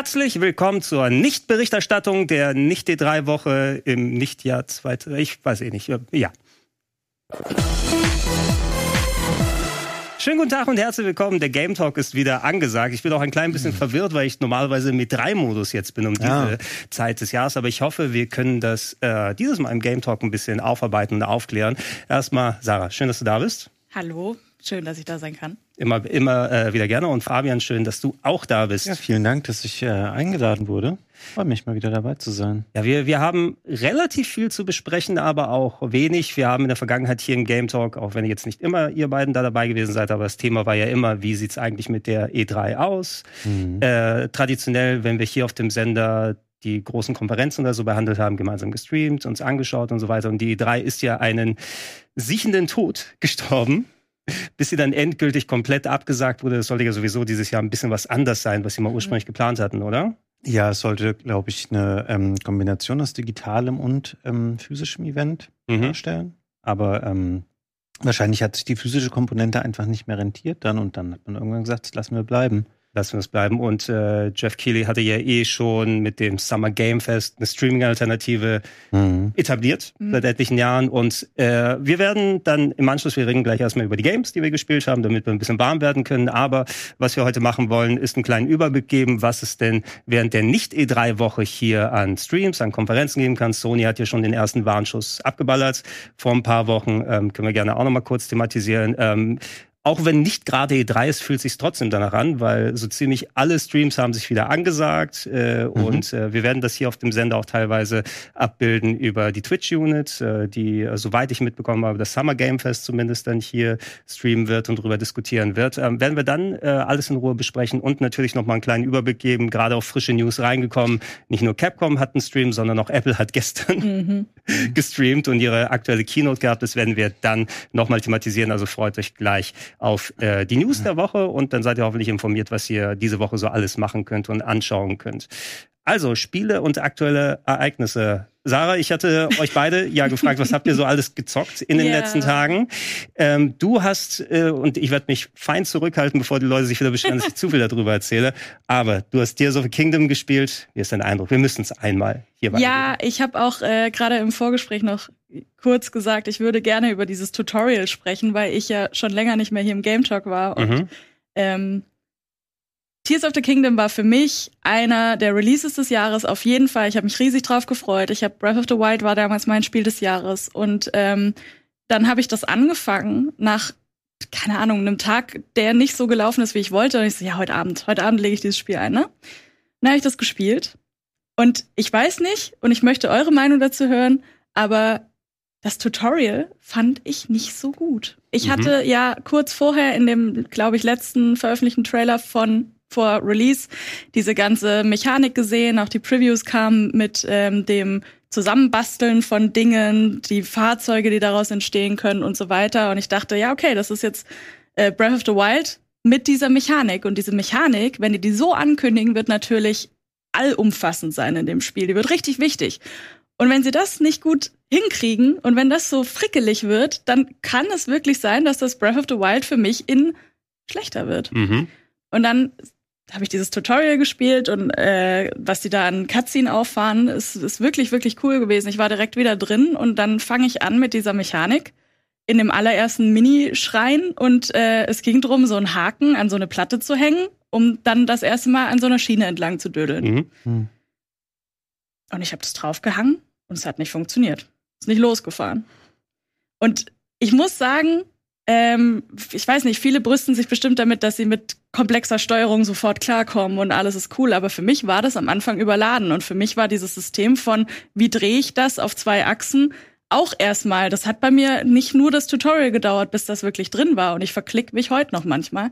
Herzlich willkommen zur Nichtberichterstattung der Nicht-D3-Woche im Nichtjahr 2000. Ich weiß eh nicht. Ja. Schönen guten Tag und herzlich willkommen. Der Game Talk ist wieder angesagt. Ich bin auch ein klein bisschen verwirrt, weil ich normalerweise mit drei Modus jetzt bin um diese ja. Zeit des Jahres. Aber ich hoffe, wir können das äh, dieses Mal im Game Talk ein bisschen aufarbeiten und aufklären. Erstmal, Sarah, schön, dass du da bist. Hallo, schön, dass ich da sein kann. Immer, immer äh, wieder gerne. Und Fabian, schön, dass du auch da bist. Ja, vielen Dank, dass ich äh, eingeladen wurde. Freue mich mal wieder dabei zu sein. Ja, wir, wir haben relativ viel zu besprechen, aber auch wenig. Wir haben in der Vergangenheit hier im Game Talk, auch wenn jetzt nicht immer ihr beiden da dabei gewesen seid, aber das Thema war ja immer, wie sieht's eigentlich mit der E3 aus? Mhm. Äh, traditionell, wenn wir hier auf dem Sender die großen Konferenzen oder so behandelt haben, gemeinsam gestreamt, uns angeschaut und so weiter. Und die E3 ist ja einen siechenden Tod gestorben bis sie dann endgültig komplett abgesagt wurde. Das sollte ja sowieso dieses Jahr ein bisschen was anders sein, was sie mal ursprünglich mhm. geplant hatten, oder? Ja, es sollte, glaube ich, eine ähm, Kombination aus digitalem und ähm, physischem Event mhm. darstellen. Aber ähm, wahrscheinlich hat sich die physische Komponente einfach nicht mehr rentiert dann und dann hat man irgendwann gesagt, das lassen wir bleiben lassen wir es bleiben. Und äh, Jeff Keighley hatte ja eh schon mit dem Summer Game Fest eine Streaming-Alternative mhm. etabliert mhm. seit etlichen Jahren. Und äh, wir werden dann im Anschluss, wir reden gleich erstmal über die Games, die wir gespielt haben, damit wir ein bisschen warm werden können. Aber was wir heute machen wollen, ist einen kleinen Überblick geben, was es denn während der Nicht-E3-Woche hier an Streams, an Konferenzen geben kann. Sony hat ja schon den ersten Warnschuss abgeballert vor ein paar Wochen. Ähm, können wir gerne auch nochmal kurz thematisieren. Ähm, auch wenn nicht gerade E3 ist, fühlt sich trotzdem danach an, weil so ziemlich alle Streams haben sich wieder angesagt äh, mhm. und äh, wir werden das hier auf dem Sender auch teilweise abbilden über die Twitch-Unit, äh, die, äh, soweit ich mitbekommen habe, das Summer Game Fest zumindest dann hier streamen wird und darüber diskutieren wird. Ähm, werden wir dann äh, alles in Ruhe besprechen und natürlich nochmal einen kleinen Überblick geben, gerade auf frische News reingekommen. Nicht nur Capcom hat einen Stream, sondern auch Apple hat gestern mhm. gestreamt und ihre aktuelle Keynote gehabt. Das werden wir dann nochmal thematisieren, also freut euch gleich auf äh, die News der Woche und dann seid ihr hoffentlich informiert, was ihr diese Woche so alles machen könnt und anschauen könnt. Also Spiele und aktuelle Ereignisse. Sarah, ich hatte euch beide ja gefragt, was habt ihr so alles gezockt in den yeah. letzten Tagen? Ähm, du hast, äh, und ich werde mich fein zurückhalten, bevor die Leute sich wieder beschweren, dass ich zu viel darüber erzähle, aber du hast Tears of the Kingdom gespielt. Wie ist dein Eindruck? Wir müssen es einmal hier Ja, ich habe auch äh, gerade im Vorgespräch noch kurz gesagt, ich würde gerne über dieses Tutorial sprechen, weil ich ja schon länger nicht mehr hier im Game Talk war und mhm. ähm, Tears of the Kingdom war für mich einer der Releases des Jahres auf jeden Fall. Ich habe mich riesig drauf gefreut. Ich habe Breath of the Wild war damals mein Spiel des Jahres und ähm, dann habe ich das angefangen nach keine Ahnung einem Tag, der nicht so gelaufen ist, wie ich wollte. Und ich so ja heute Abend, heute Abend lege ich dieses Spiel ein. Ne? Dann habe ich das gespielt und ich weiß nicht und ich möchte eure Meinung dazu hören, aber das Tutorial fand ich nicht so gut. Ich mhm. hatte ja kurz vorher in dem, glaube ich, letzten veröffentlichten Trailer von vor Release diese ganze Mechanik gesehen. Auch die Previews kamen mit ähm, dem Zusammenbasteln von Dingen, die Fahrzeuge, die daraus entstehen können und so weiter. Und ich dachte, ja, okay, das ist jetzt äh, Breath of the Wild mit dieser Mechanik. Und diese Mechanik, wenn die die so ankündigen, wird natürlich allumfassend sein in dem Spiel. Die wird richtig wichtig. Und wenn sie das nicht gut hinkriegen und wenn das so frickelig wird, dann kann es wirklich sein, dass das Breath of the Wild für mich in schlechter wird. Mhm. Und dann habe ich dieses Tutorial gespielt und äh, was die da an Cutscene auffahren, ist, ist wirklich, wirklich cool gewesen. Ich war direkt wieder drin und dann fange ich an mit dieser Mechanik in dem allerersten Mini-Schrein und äh, es ging drum, so einen Haken an so eine Platte zu hängen, um dann das erste Mal an so einer Schiene entlang zu dödeln. Mhm. Hm. Und ich habe das draufgehangen und es hat nicht funktioniert. Ist nicht losgefahren. Und ich muss sagen, ähm, ich weiß nicht, viele brüsten sich bestimmt damit, dass sie mit komplexer Steuerung sofort klarkommen und alles ist cool. Aber für mich war das am Anfang überladen. Und für mich war dieses System von, wie drehe ich das auf zwei Achsen, auch erstmal. Das hat bei mir nicht nur das Tutorial gedauert, bis das wirklich drin war. Und ich verklick mich heute noch manchmal.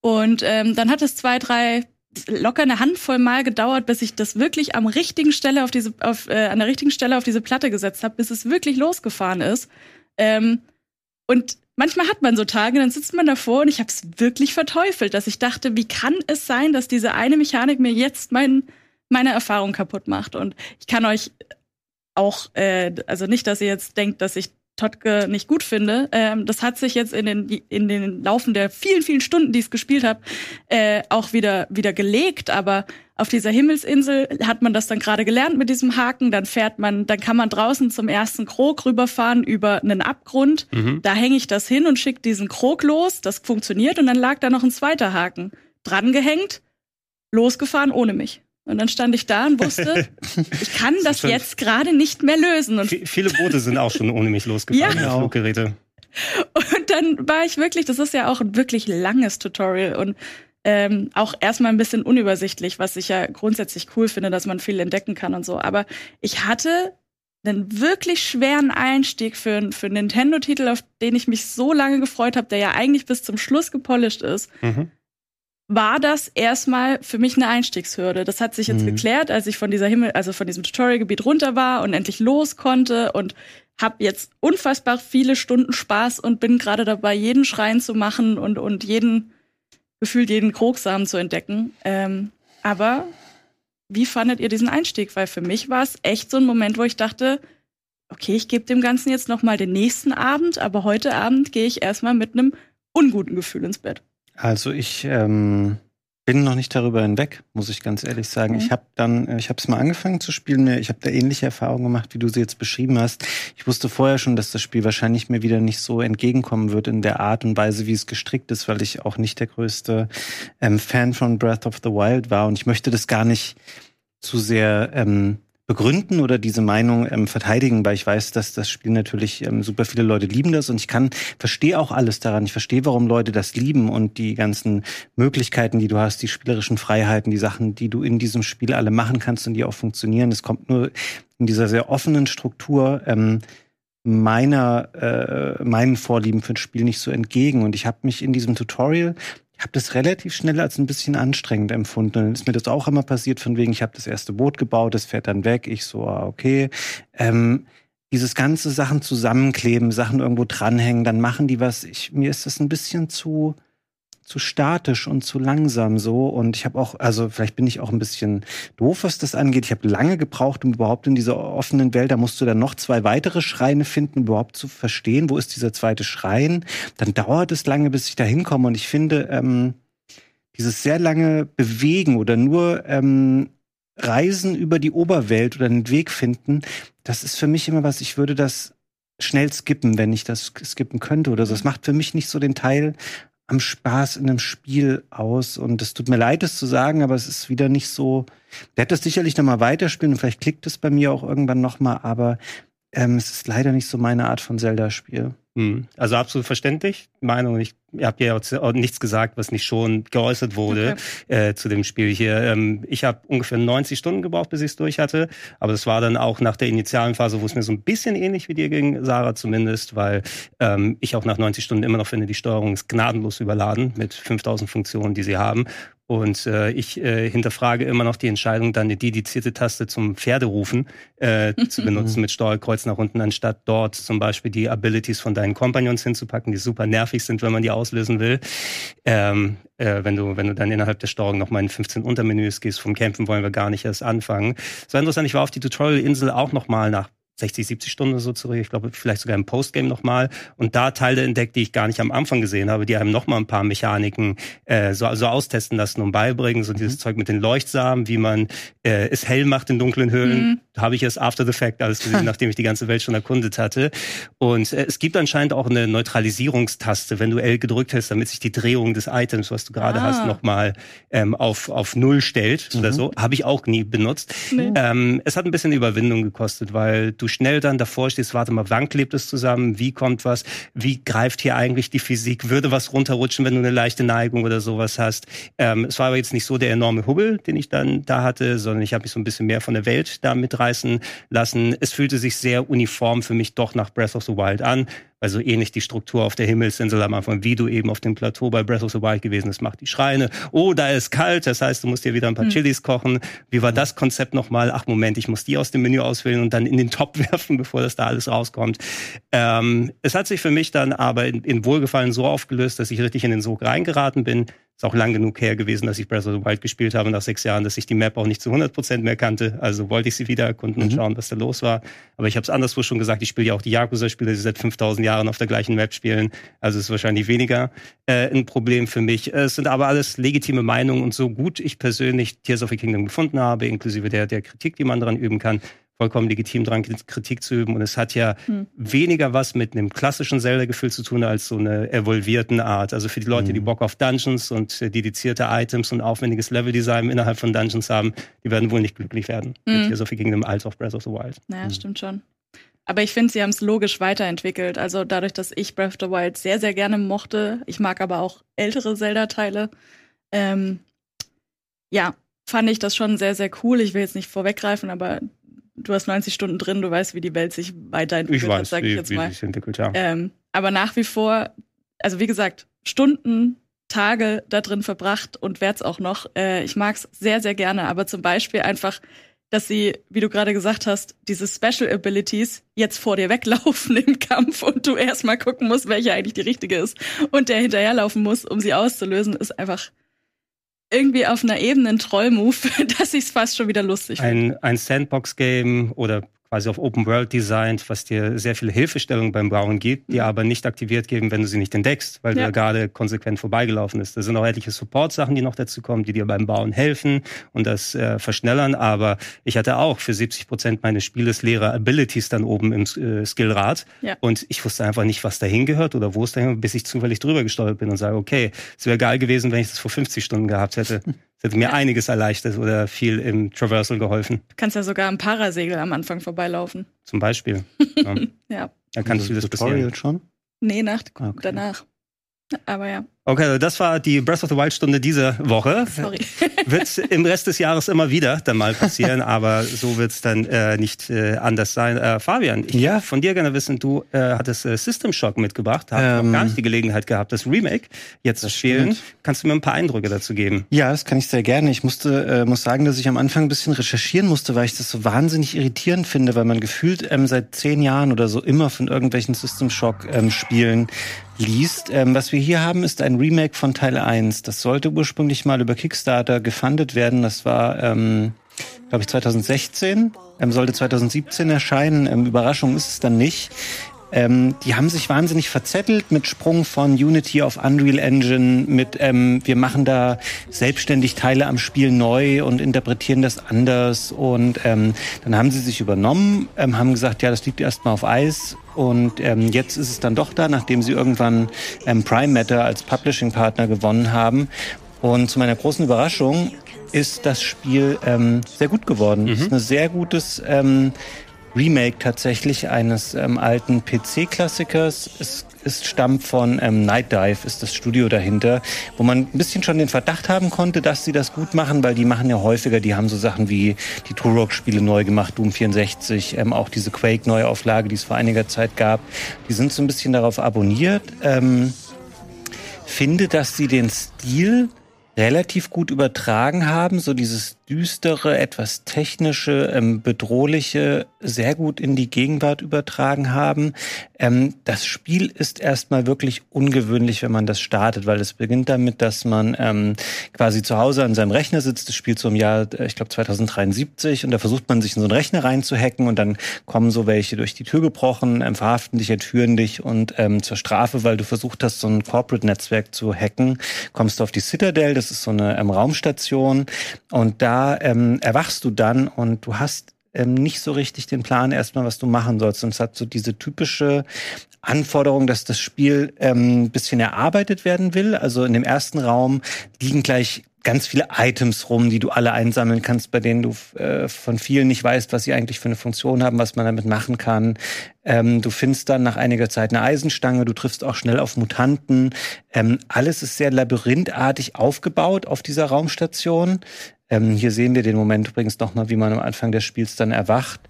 Und ähm, dann hat es zwei, drei locker eine Handvoll Mal gedauert, bis ich das wirklich am richtigen Stelle auf diese, auf, äh, an der richtigen Stelle auf diese Platte gesetzt habe, bis es wirklich losgefahren ist. Ähm, und manchmal hat man so Tage, dann sitzt man davor und ich habe es wirklich verteufelt, dass ich dachte, wie kann es sein, dass diese eine Mechanik mir jetzt mein, meine Erfahrung kaputt macht? Und ich kann euch auch, äh, also nicht, dass ihr jetzt denkt, dass ich Totke nicht gut finde. Ähm, das hat sich jetzt in den, in den Laufen der vielen, vielen Stunden, die ich es gespielt habe, äh, auch wieder, wieder gelegt. Aber auf dieser Himmelsinsel hat man das dann gerade gelernt mit diesem Haken. Dann fährt man, dann kann man draußen zum ersten Krog rüberfahren über einen Abgrund. Mhm. Da hänge ich das hin und schicke diesen Krog los. Das funktioniert und dann lag da noch ein zweiter Haken drangehängt, losgefahren ohne mich. Und dann stand ich da und wusste, ich kann das jetzt gerade nicht mehr lösen. Und viele Boote sind auch schon ohne mich losgefahren, ja. Fluggeräte. Und dann war ich wirklich, das ist ja auch ein wirklich langes Tutorial und ähm, auch erstmal ein bisschen unübersichtlich, was ich ja grundsätzlich cool finde, dass man viel entdecken kann und so. Aber ich hatte einen wirklich schweren Einstieg für, für einen Nintendo-Titel, auf den ich mich so lange gefreut habe, der ja eigentlich bis zum Schluss gepolished ist. Mhm war das erstmal für mich eine Einstiegshürde. Das hat sich jetzt mhm. geklärt, als ich von dieser Himmel, also von diesem Tutorial-Gebiet runter war und endlich los konnte und habe jetzt unfassbar viele Stunden Spaß und bin gerade dabei, jeden Schrein zu machen und und jeden gefühlt jeden Krogsamen zu entdecken. Ähm, aber wie fandet ihr diesen Einstieg? Weil für mich war es echt so ein Moment, wo ich dachte, okay, ich gebe dem Ganzen jetzt noch mal den nächsten Abend, aber heute Abend gehe ich erstmal mit einem unguten Gefühl ins Bett. Also ich ähm, bin noch nicht darüber hinweg, muss ich ganz ehrlich sagen. Mhm. Ich habe dann, äh, ich habe es mal angefangen zu spielen. Ich habe da ähnliche Erfahrungen gemacht, wie du sie jetzt beschrieben hast. Ich wusste vorher schon, dass das Spiel wahrscheinlich mir wieder nicht so entgegenkommen wird in der Art und Weise, wie es gestrickt ist, weil ich auch nicht der größte ähm, Fan von Breath of the Wild war und ich möchte das gar nicht zu sehr ähm, begründen oder diese Meinung ähm, verteidigen, weil ich weiß, dass das Spiel natürlich ähm, super viele Leute lieben das und ich kann verstehe auch alles daran. Ich verstehe, warum Leute das lieben und die ganzen Möglichkeiten, die du hast, die spielerischen Freiheiten, die Sachen, die du in diesem Spiel alle machen kannst und die auch funktionieren. Es kommt nur in dieser sehr offenen Struktur ähm, meiner äh, meinen Vorlieben für ein Spiel nicht so entgegen und ich habe mich in diesem Tutorial habe das relativ schnell als ein bisschen anstrengend empfunden. Ist mir das auch immer passiert, von wegen, ich habe das erste Boot gebaut, das fährt dann weg. Ich so, ah, okay. Ähm, dieses ganze Sachen zusammenkleben, Sachen irgendwo dranhängen, dann machen die was. Ich, mir ist das ein bisschen zu, zu statisch und zu langsam so. Und ich habe auch, also vielleicht bin ich auch ein bisschen doof, was das angeht. Ich habe lange gebraucht, um überhaupt in dieser offenen Welt, da musst du dann noch zwei weitere Schreine finden, überhaupt zu verstehen, wo ist dieser zweite Schrein. Dann dauert es lange, bis ich da hinkomme. Und ich finde, ähm, dieses sehr lange Bewegen oder nur ähm, Reisen über die Oberwelt oder einen Weg finden, das ist für mich immer was, ich würde das schnell skippen, wenn ich das skippen könnte oder so. Das macht für mich nicht so den Teil am Spaß in einem Spiel aus. Und es tut mir leid, das zu sagen, aber es ist wieder nicht so. Hat das sicherlich noch mal weiterspielen und vielleicht klickt es bei mir auch irgendwann noch mal, aber ähm, es ist leider nicht so meine Art von Zelda-Spiel. Hm. Also absolut verständlich. Meinung, ich, ihr habt ja auch nichts gesagt, was nicht schon geäußert wurde okay. äh, zu dem Spiel hier. Ähm, ich habe ungefähr 90 Stunden gebraucht, bis ich es durch hatte. Aber das war dann auch nach der initialen Phase, wo es mir so ein bisschen ähnlich wie dir ging, Sarah zumindest, weil ähm, ich auch nach 90 Stunden immer noch finde, die Steuerung ist gnadenlos überladen mit 5000 Funktionen, die sie haben. Und äh, ich äh, hinterfrage immer noch die Entscheidung, dann eine dedizierte Taste zum Pferderufen äh, zu benutzen mit Steuerkreuz nach unten, anstatt dort zum Beispiel die Abilities von deinen Companions hinzupacken, die super nervig sind, wenn man die auslösen will. Ähm, äh, wenn du wenn du dann innerhalb der Steuerung nochmal in 15 Untermenüs gehst, vom Kämpfen wollen wir gar nicht erst anfangen. Es war interessant, ich war auf die Tutorial-Insel auch nochmal nach 60, 70 Stunden oder so zurück. Ich glaube, vielleicht sogar im Postgame nochmal. Und da Teile entdeckt, die ich gar nicht am Anfang gesehen habe, die einem nochmal ein paar Mechaniken äh, so also austesten lassen und beibringen. So mhm. dieses Zeug mit den Leuchtsamen, wie man äh, es hell macht in dunklen Höhlen. Mhm. Habe ich erst after the fact alles gesehen, nachdem ich die ganze Welt schon erkundet hatte. Und äh, es gibt anscheinend auch eine Neutralisierungstaste, wenn du L gedrückt hast, damit sich die Drehung des Items, was du gerade ah. hast, nochmal ähm, auf, auf Null stellt mhm. oder so. Habe ich auch nie benutzt. Nee. Ähm, es hat ein bisschen Überwindung gekostet, weil du schnell dann davor stehst, warte mal, wann klebt es zusammen, wie kommt was, wie greift hier eigentlich die Physik, würde was runterrutschen, wenn du eine leichte Neigung oder sowas hast. Ähm, es war aber jetzt nicht so der enorme Hubbel, den ich dann da hatte, sondern ich habe mich so ein bisschen mehr von der Welt da mitreißen lassen. Es fühlte sich sehr uniform für mich doch nach Breath of the Wild an. Also ähnlich die Struktur auf der Himmelsinsel am Anfang, wie du eben auf dem Plateau bei Breath of the Wild gewesen bist, macht die Schreine. Oh, da ist kalt, das heißt, du musst dir wieder ein paar mhm. Chilis kochen. Wie war das Konzept nochmal? Ach Moment, ich muss die aus dem Menü auswählen und dann in den Topf werfen, bevor das da alles rauskommt. Ähm, es hat sich für mich dann aber in, in Wohlgefallen so aufgelöst, dass ich richtig in den Sog reingeraten bin ist auch lang genug her gewesen, dass ich Breath of the Wild gespielt habe nach sechs Jahren, dass ich die Map auch nicht zu 100% mehr kannte. Also wollte ich sie wieder erkunden mhm. und schauen, was da los war. Aber ich habe es anderswo schon gesagt, ich spiele ja auch die Yakuza-Spiele, die seit 5000 Jahren auf der gleichen Map spielen. Also es ist wahrscheinlich weniger äh, ein Problem für mich. Es sind aber alles legitime Meinungen und so gut ich persönlich Tears of the Kingdom gefunden habe, inklusive der, der Kritik, die man daran üben kann, vollkommen legitim dran, Kritik zu üben. Und es hat ja hm. weniger was mit einem klassischen Zelda-Gefühl zu tun, als so eine evolvierten Art. Also für die Leute, hm. die Bock auf Dungeons und äh, dedizierte Items und aufwendiges Leveldesign innerhalb von Dungeons haben, die werden wohl nicht glücklich werden hm. mit Tears of the Kingdom als auch Breath of the Wild. Ja, hm. stimmt schon. Aber ich finde, sie haben es logisch weiterentwickelt. Also dadurch, dass ich Breath of the Wild sehr, sehr gerne mochte, ich mag aber auch ältere Zelda-Teile, ähm, ja, fand ich das schon sehr, sehr cool. Ich will jetzt nicht vorweggreifen, aber du hast 90 Stunden drin, du weißt, wie die Welt sich weiterentwickelt ich weiß, hat, sag ich jetzt wie, mal. Wie sich entwickelt, ja. Ähm, aber nach wie vor, also wie gesagt, Stunden, Tage da drin verbracht und werd's auch noch. Äh, ich mag's sehr, sehr gerne, aber zum Beispiel einfach, dass sie, wie du gerade gesagt hast, diese Special Abilities jetzt vor dir weglaufen im Kampf und du erstmal gucken musst, welche eigentlich die richtige ist und der hinterherlaufen muss, um sie auszulösen, ist einfach irgendwie auf einer Ebene ein Troll-Move, dass ich es fast schon wieder lustig finde. Ein, ein Sandbox-Game oder quasi auf Open World designt, was dir sehr viele Hilfestellungen beim Bauen gibt, die mhm. aber nicht aktiviert geben, wenn du sie nicht entdeckst, weil ja. du gerade konsequent vorbeigelaufen ist. Da sind auch etliche Support-Sachen, die noch dazu kommen, die dir beim Bauen helfen und das äh, verschnellern. Aber ich hatte auch für 70 Prozent meines Spieles leere Abilities dann oben im äh, Skillrad ja. und ich wusste einfach nicht, was dahin gehört oder wo es dahin, bis ich zufällig drüber gesteuert bin und sage, okay, es wäre geil gewesen, wenn ich das vor 50 Stunden gehabt hätte. Das hätte mir ja. einiges erleichtert oder viel im Traversal geholfen. Du kannst ja sogar am Parasegel am Anfang vorbeilaufen. Zum Beispiel. ja. ja. Da kannst du das Tutorial schon? Nee, nach, okay. danach. Aber ja. Okay, also das war die Breath of the Wild Stunde dieser Woche. Sorry. wird im Rest des Jahres immer wieder dann mal passieren, aber so wird es dann äh, nicht äh, anders sein. Äh, Fabian, ich ja. von dir gerne wissen, du äh, hattest äh, System Shock mitgebracht, hast ähm, gar nicht die Gelegenheit gehabt, das Remake jetzt zu spielen. Kannst du mir ein paar Eindrücke dazu geben? Ja, das kann ich sehr gerne. Ich musste, äh, muss sagen, dass ich am Anfang ein bisschen recherchieren musste, weil ich das so wahnsinnig irritierend finde, weil man gefühlt ähm, seit zehn Jahren oder so immer von irgendwelchen System Shock ähm, Spielen liest. Ähm, was wir hier haben, ist ein Remake von Teil 1. Das sollte ursprünglich mal über Kickstarter gefundet werden. Das war, ähm, glaube ich, 2016. Ähm, sollte 2017 erscheinen. Ähm, Überraschung ist es dann nicht. Ähm, die haben sich wahnsinnig verzettelt mit Sprung von Unity auf Unreal Engine, mit ähm, wir machen da selbstständig Teile am Spiel neu und interpretieren das anders. Und ähm, dann haben sie sich übernommen, ähm, haben gesagt, ja, das liegt erstmal auf Eis. Und ähm, jetzt ist es dann doch da, nachdem sie irgendwann ähm, Prime Matter als Publishing-Partner gewonnen haben. Und zu meiner großen Überraschung ist das Spiel ähm, sehr gut geworden. Mhm. Es ist ein sehr gutes ähm, Remake tatsächlich eines ähm, alten PC-Klassikers. Es, es stammt von ähm, Night Dive, ist das Studio dahinter, wo man ein bisschen schon den Verdacht haben konnte, dass sie das gut machen, weil die machen ja häufiger, die haben so Sachen wie die Turok-Spiele neu gemacht, Doom 64, ähm, auch diese Quake-Neuauflage, die es vor einiger Zeit gab. Die sind so ein bisschen darauf abonniert. Ähm, finde, dass sie den Stil relativ gut übertragen haben, so dieses düstere, etwas technische, ähm, bedrohliche sehr gut in die Gegenwart übertragen haben. Ähm, das Spiel ist erstmal wirklich ungewöhnlich, wenn man das startet, weil es beginnt damit, dass man ähm, quasi zu Hause an seinem Rechner sitzt. Das Spiel zum Jahr, äh, ich glaube 2073, und da versucht man sich in so einen Rechner reinzuhacken. Und dann kommen so welche durch die Tür gebrochen, ähm, verhaften dich, entführen dich. Und ähm, zur Strafe, weil du versucht hast, so ein Corporate-Netzwerk zu hacken, kommst du auf die Citadel, das ist so eine ähm, Raumstation. Und da ähm, erwachst du dann und du hast ähm, nicht so richtig den Plan erstmal, was du machen sollst. Und es hat so diese typische Anforderung, dass das Spiel ähm, ein bisschen erarbeitet werden will. Also in dem ersten Raum liegen gleich ganz viele Items rum, die du alle einsammeln kannst, bei denen du äh, von vielen nicht weißt, was sie eigentlich für eine Funktion haben, was man damit machen kann. Ähm, du findest dann nach einiger Zeit eine Eisenstange, du triffst auch schnell auf Mutanten. Ähm, alles ist sehr labyrinthartig aufgebaut auf dieser Raumstation. Ähm, hier sehen wir den Moment übrigens nochmal, wie man am Anfang des Spiels dann erwacht.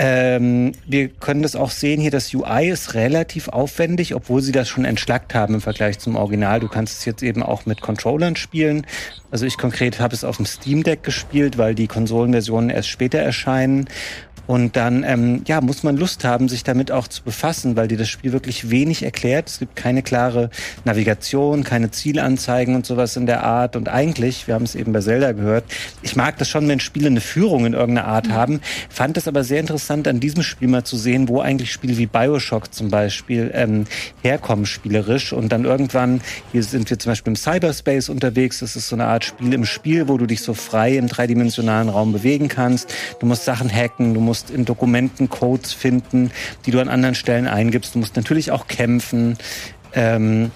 Ähm, wir können das auch sehen hier, das UI ist relativ aufwendig, obwohl sie das schon entschlackt haben im Vergleich zum Original. Du kannst es jetzt eben auch mit Controllern spielen. Also ich konkret habe es auf dem Steam Deck gespielt, weil die Konsolenversionen erst später erscheinen. Und dann ähm, ja, muss man Lust haben, sich damit auch zu befassen, weil dir das Spiel wirklich wenig erklärt. Es gibt keine klare Navigation, keine Zielanzeigen und sowas in der Art. Und eigentlich, wir haben es eben bei Zelda gehört, ich mag das schon, wenn Spiele eine Führung in irgendeiner Art mhm. haben. Fand es aber sehr interessant, an diesem Spiel mal zu sehen, wo eigentlich Spiele wie Bioshock zum Beispiel ähm, herkommen spielerisch. Und dann irgendwann, hier sind wir zum Beispiel im Cyberspace unterwegs. Das ist so eine Art Spiel im Spiel, wo du dich so frei im dreidimensionalen Raum bewegen kannst. Du musst Sachen hacken, du musst musst in Dokumenten Codes finden, die du an anderen Stellen eingibst. Du musst natürlich auch kämpfen. Ähm,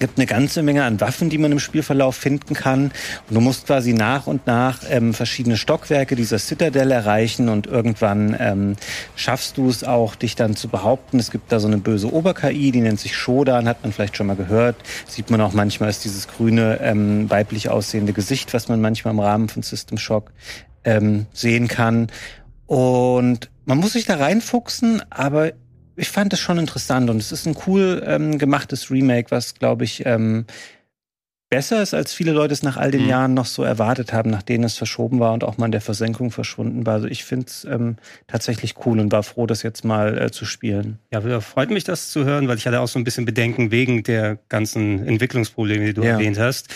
gibt eine ganze Menge an Waffen, die man im Spielverlauf finden kann. Und du musst quasi nach und nach ähm, verschiedene Stockwerke dieser Citadel erreichen und irgendwann ähm, schaffst du es auch, dich dann zu behaupten. Es gibt da so eine böse Ober-KI, die nennt sich Shodan, hat man vielleicht schon mal gehört. Sieht man auch manchmal ist dieses grüne, ähm, weiblich aussehende Gesicht, was man manchmal im Rahmen von System Shock ähm, sehen kann. Und man muss sich da reinfuchsen, aber ich fand es schon interessant und es ist ein cool ähm, gemachtes Remake, was, glaube ich, ähm, besser ist, als viele Leute es nach all den mhm. Jahren noch so erwartet haben, nachdem es verschoben war und auch mal in der Versenkung verschwunden war. Also ich finde es ähm, tatsächlich cool und war froh, das jetzt mal äh, zu spielen. Ja, freut mich, das zu hören, weil ich hatte auch so ein bisschen Bedenken wegen der ganzen Entwicklungsprobleme, die du ja. erwähnt hast.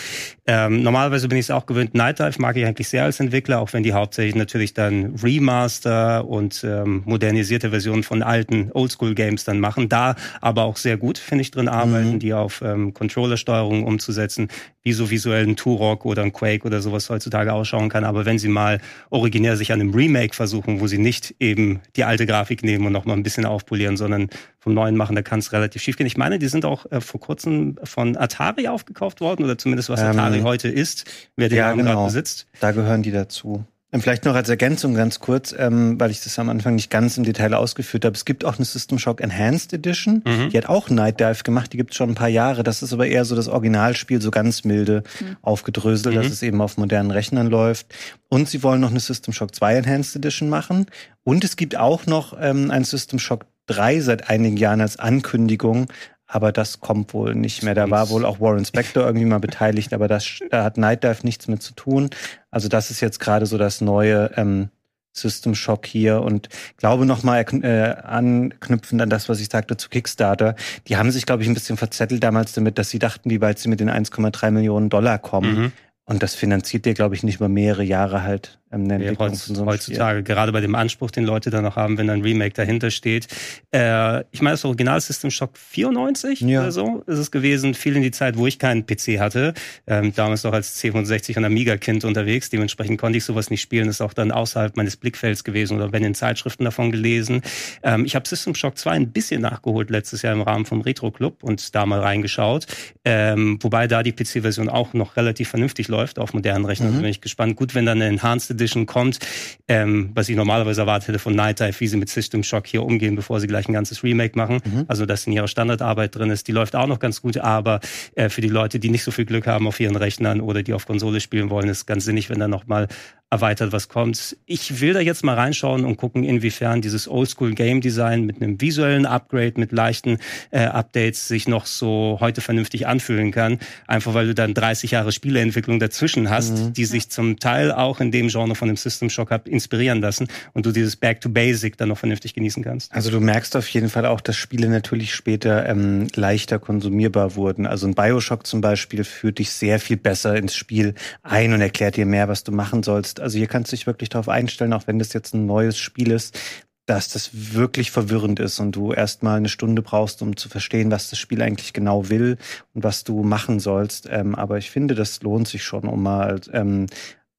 Ähm, normalerweise bin ich es auch gewöhnt. Night Dive mag ich eigentlich sehr als Entwickler, auch wenn die hauptsächlich natürlich dann Remaster und ähm, modernisierte Versionen von alten Oldschool-Games dann machen. Da aber auch sehr gut, finde ich, drin arbeiten, mhm. die auf ähm, Controller-Steuerung umzusetzen wie so visuell ein Turok oder ein Quake oder sowas heutzutage ausschauen kann. Aber wenn sie mal originär sich an einem Remake versuchen, wo sie nicht eben die alte Grafik nehmen und nochmal ein bisschen aufpolieren, sondern vom Neuen machen, da kann es relativ schief gehen. Ich meine, die sind auch äh, vor kurzem von Atari aufgekauft worden oder zumindest was Atari ähm, heute ist, wer den ja, Namen genau. gerade besitzt. Da gehören die dazu. Ähm, vielleicht noch als Ergänzung ganz kurz, ähm, weil ich das am Anfang nicht ganz im Detail ausgeführt habe. Es gibt auch eine System Shock Enhanced Edition. Mhm. Die hat auch Night Dive gemacht. Die gibt es schon ein paar Jahre. Das ist aber eher so das Originalspiel, so ganz milde mhm. aufgedröselt, mhm. dass es eben auf modernen Rechnern läuft. Und sie wollen noch eine System Shock 2 Enhanced Edition machen. Und es gibt auch noch ähm, ein System Shock 3 seit einigen Jahren als Ankündigung, aber das kommt wohl nicht mehr. Da war wohl auch Warren Spector irgendwie mal beteiligt, aber das, da hat Night Dive nichts mit zu tun. Also das ist jetzt gerade so das neue ähm, System Shock hier und glaube nochmal äh, anknüpfend an das, was ich sagte zu Kickstarter. Die haben sich, glaube ich, ein bisschen verzettelt damals damit, dass sie dachten, wie weit sie mit den 1,3 Millionen Dollar kommen. Mhm. Und das finanziert dir, glaube ich, nicht über mehrere Jahre halt ähm, eine ja, Entwicklung von so Heutzutage, Spiel. gerade bei dem Anspruch, den Leute dann noch haben, wenn ein Remake dahinter steht. Äh, ich meine, das Original System Shock 94 ja. oder so ist es gewesen. Viel in die Zeit, wo ich keinen PC hatte. Ähm, damals noch als C64 und Amiga-Kind unterwegs. Dementsprechend konnte ich sowas nicht spielen. Das ist auch dann außerhalb meines Blickfelds gewesen oder wenn in Zeitschriften davon gelesen. Ähm, ich habe System Shock 2 ein bisschen nachgeholt letztes Jahr im Rahmen vom Retro Club und da mal reingeschaut. Ähm, wobei da die PC-Version auch noch relativ vernünftig läuft läuft auf modernen Rechnern. Mhm. Bin ich gespannt. Gut, wenn dann eine Enhanced Edition kommt, ähm, was ich normalerweise erwartet hätte von Night Dive, wie sie mit System Shock hier umgehen, bevor sie gleich ein ganzes Remake machen. Mhm. Also, dass in ihrer Standardarbeit drin ist. Die läuft auch noch ganz gut, aber äh, für die Leute, die nicht so viel Glück haben auf ihren Rechnern oder die auf Konsole spielen wollen, ist ganz sinnig, wenn da nochmal erweitert was kommt. Ich will da jetzt mal reinschauen und gucken, inwiefern dieses Oldschool Game Design mit einem visuellen Upgrade, mit leichten äh, Updates sich noch so heute vernünftig anfühlen kann. Einfach weil du dann 30 Jahre Spieleentwicklung dazwischen hast, mhm. die sich zum Teil auch in dem Genre von dem System Shock Up inspirieren lassen und du dieses Back to Basic dann noch vernünftig genießen kannst. Also du merkst auf jeden Fall auch, dass Spiele natürlich später ähm, leichter konsumierbar wurden. Also ein Bioshock zum Beispiel führt dich sehr viel besser ins Spiel ein und erklärt dir mehr, was du machen sollst kannst. Also hier kannst du dich wirklich darauf einstellen, auch wenn das jetzt ein neues Spiel ist, dass das wirklich verwirrend ist und du erstmal eine Stunde brauchst, um zu verstehen, was das Spiel eigentlich genau will und was du machen sollst. Ähm, aber ich finde, das lohnt sich schon, um mal ähm,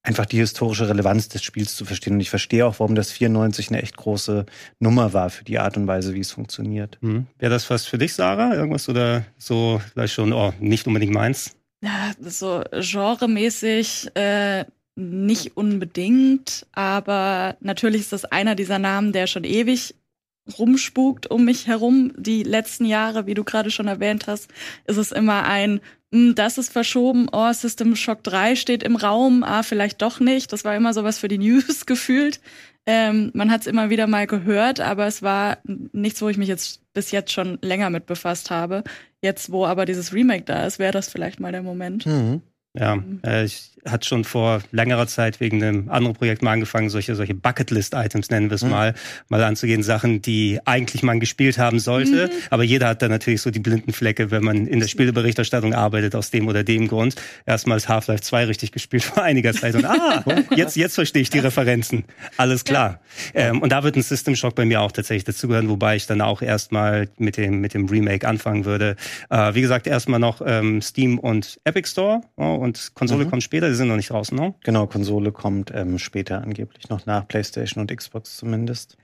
einfach die historische Relevanz des Spiels zu verstehen. Und ich verstehe auch, warum das 94 eine echt große Nummer war für die Art und Weise, wie es funktioniert. Mhm. Wäre das was für dich, Sarah? Irgendwas oder so vielleicht schon, oh, nicht unbedingt meins? Ja, so genremäßig äh, nicht unbedingt, aber natürlich ist das einer dieser Namen, der schon ewig rumspukt um mich herum. Die letzten Jahre, wie du gerade schon erwähnt hast, ist es immer ein, hm, das ist verschoben, oh, System Shock 3 steht im Raum, ah, vielleicht doch nicht. Das war immer sowas für die News gefühlt. Ähm, man hat es immer wieder mal gehört, aber es war nichts, wo ich mich jetzt bis jetzt schon länger mit befasst habe. Jetzt, wo aber dieses Remake da ist, wäre das vielleicht mal der Moment. Mhm. Ja, äh, ich, hat schon vor längerer Zeit wegen einem anderen Projekt mal angefangen, solche, solche Bucketlist-Items nennen wir es mhm. mal, mal anzugehen. Sachen, die eigentlich man gespielt haben sollte. Mhm. Aber jeder hat da natürlich so die blinden Flecke, wenn man in der Spieleberichterstattung arbeitet, aus dem oder dem Grund. Erstmals Half-Life 2 richtig gespielt vor einiger Zeit. Und ah, jetzt, jetzt verstehe ich die Referenzen. Alles klar. Ja. Ähm, und da wird ein System Shock bei mir auch tatsächlich dazugehören, wobei ich dann auch erstmal mit dem, mit dem Remake anfangen würde. Äh, wie gesagt, erstmal noch ähm, Steam und Epic Store. Oh, und Konsole mhm. kommt später, die sind noch nicht draußen, ne? Genau, Konsole kommt ähm, später angeblich noch nach PlayStation und Xbox zumindest.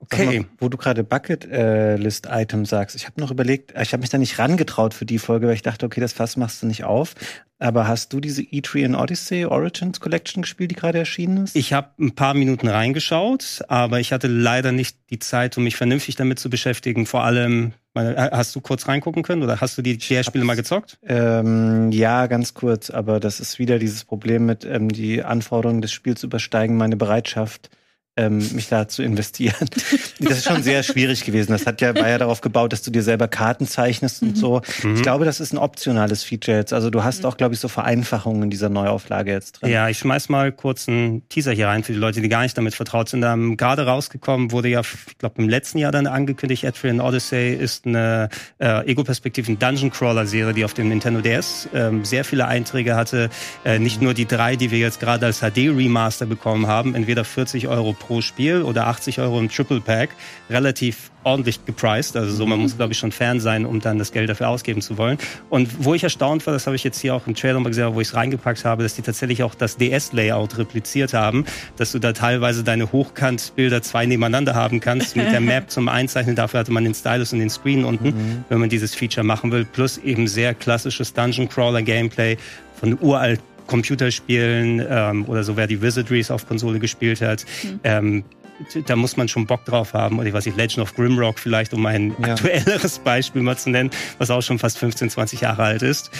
Okay. Mal, wo du gerade Bucket äh, List Item sagst, ich habe noch überlegt, ich habe mich da nicht rangetraut für die Folge, weil ich dachte, okay, das Fass machst du nicht auf. Aber hast du diese E3 Odyssey Origins Collection gespielt, die gerade erschienen ist? Ich habe ein paar Minuten reingeschaut, aber ich hatte leider nicht die Zeit, um mich vernünftig damit zu beschäftigen. Vor allem, hast du kurz reingucken können oder hast du die DR-Spiele mal gezockt? Ähm, ja, ganz kurz, aber das ist wieder dieses Problem mit ähm, die Anforderungen des Spiels übersteigen meine Bereitschaft ähm, mich da zu investieren. Das ist schon sehr schwierig gewesen. Das hat ja, war ja darauf gebaut, dass du dir selber Karten zeichnest und mhm. so. Mhm. Ich glaube, das ist ein optionales Feature jetzt. Also du hast mhm. auch, glaube ich, so Vereinfachungen in dieser Neuauflage jetzt drin. Ja, ich schmeiß mal kurz einen Teaser hier rein für die Leute, die gar nicht damit vertraut sind. Ähm, gerade rausgekommen wurde ja, ich glaube, im letzten Jahr dann angekündigt, Etrian Odyssey ist eine äh, Ego-Perspektiven Dungeon Crawler-Serie, die auf dem Nintendo DS ähm, sehr viele Einträge hatte. Äh, nicht nur die drei, die wir jetzt gerade als HD-Remaster bekommen haben, entweder 40 Euro pro Spiel oder 80 Euro im Triple Pack relativ ordentlich gepriced. Also so, man muss, glaube ich, schon Fan sein, um dann das Geld dafür ausgeben zu wollen. Und wo ich erstaunt war, das habe ich jetzt hier auch im Trailer mal gesehen, wo ich es reingepackt habe, dass die tatsächlich auch das DS-Layout repliziert haben, dass du da teilweise deine Hochkantbilder zwei nebeneinander haben kannst mit der Map zum Einzeichnen. Dafür hatte man den Stylus und den Screen unten, mhm. wenn man dieses Feature machen will. Plus eben sehr klassisches Dungeon Crawler Gameplay von uralt Computerspielen ähm, oder so, wer die Wizardries auf Konsole gespielt hat. Mhm. Ähm, da muss man schon Bock drauf haben. Oder ich weiß nicht, Legend of Grimrock vielleicht, um ein ja. aktuelleres Beispiel mal zu nennen, was auch schon fast 15, 20 Jahre alt ist.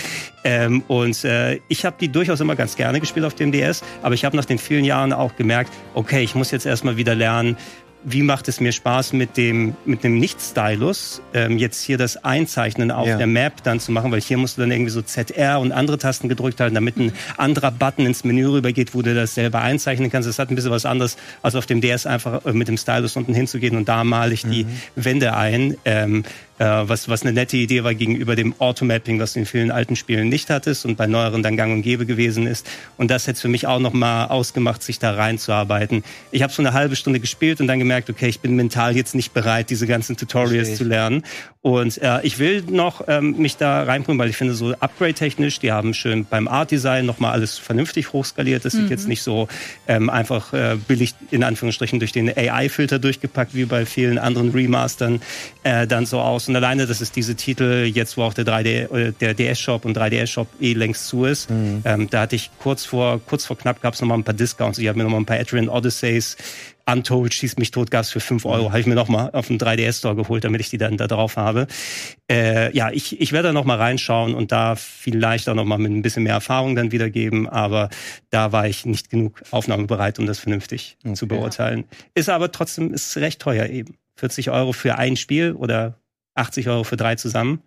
Ähm, und äh, ich habe die durchaus immer ganz gerne gespielt auf dem DS, aber ich habe nach den vielen Jahren auch gemerkt, okay, ich muss jetzt erstmal wieder lernen, wie macht es mir Spaß mit dem mit dem Nicht-Stylus ähm, jetzt hier das Einzeichnen auf ja. der Map dann zu machen, weil hier musst du dann irgendwie so ZR und andere Tasten gedrückt halten, damit ein anderer Button ins Menü rübergeht, wo du das selber einzeichnen kannst. Das hat ein bisschen was anderes, als auf dem DS einfach äh, mit dem Stylus unten hinzugehen und da male ich die mhm. Wände ein. Ähm, äh, was, was eine nette Idee war gegenüber dem Automapping, was du in vielen alten Spielen nicht hattest und bei neueren dann gang und gäbe gewesen ist. Und das hätte für mich auch nochmal ausgemacht, sich da reinzuarbeiten. Ich habe so eine halbe Stunde gespielt und dann gemerkt, okay, ich bin mental jetzt nicht bereit, diese ganzen Tutorials zu lernen. Und äh, ich will noch ähm, mich da reinbringen, weil ich finde, so upgrade-technisch, die haben schön beim Art-Design nochmal alles vernünftig hochskaliert. Das mhm. sieht jetzt nicht so ähm, einfach äh, billig in Anführungsstrichen durch den AI-Filter durchgepackt wie bei vielen anderen Remastern äh, dann so aus und alleine, dass es diese Titel jetzt, wo auch der 3D, äh, der DS-Shop und 3DS-Shop eh längst zu ist, mhm. ähm, da hatte ich kurz vor, kurz vor knapp gab es nochmal ein paar Discounts. Ich habe mir nochmal ein paar Adrian Odysseys Untold schießt mich tot Gas für 5 Euro. Mhm. Habe ich mir nochmal auf dem 3DS-Store geholt, damit ich die dann da drauf habe. Äh, ja, ich, ich werde da nochmal reinschauen und da vielleicht auch nochmal mit ein bisschen mehr Erfahrung dann wiedergeben. Aber da war ich nicht genug aufnahmebereit, um das vernünftig okay. zu beurteilen. Ist aber trotzdem ist recht teuer eben. 40 Euro für ein Spiel oder 80 Euro für drei zusammen.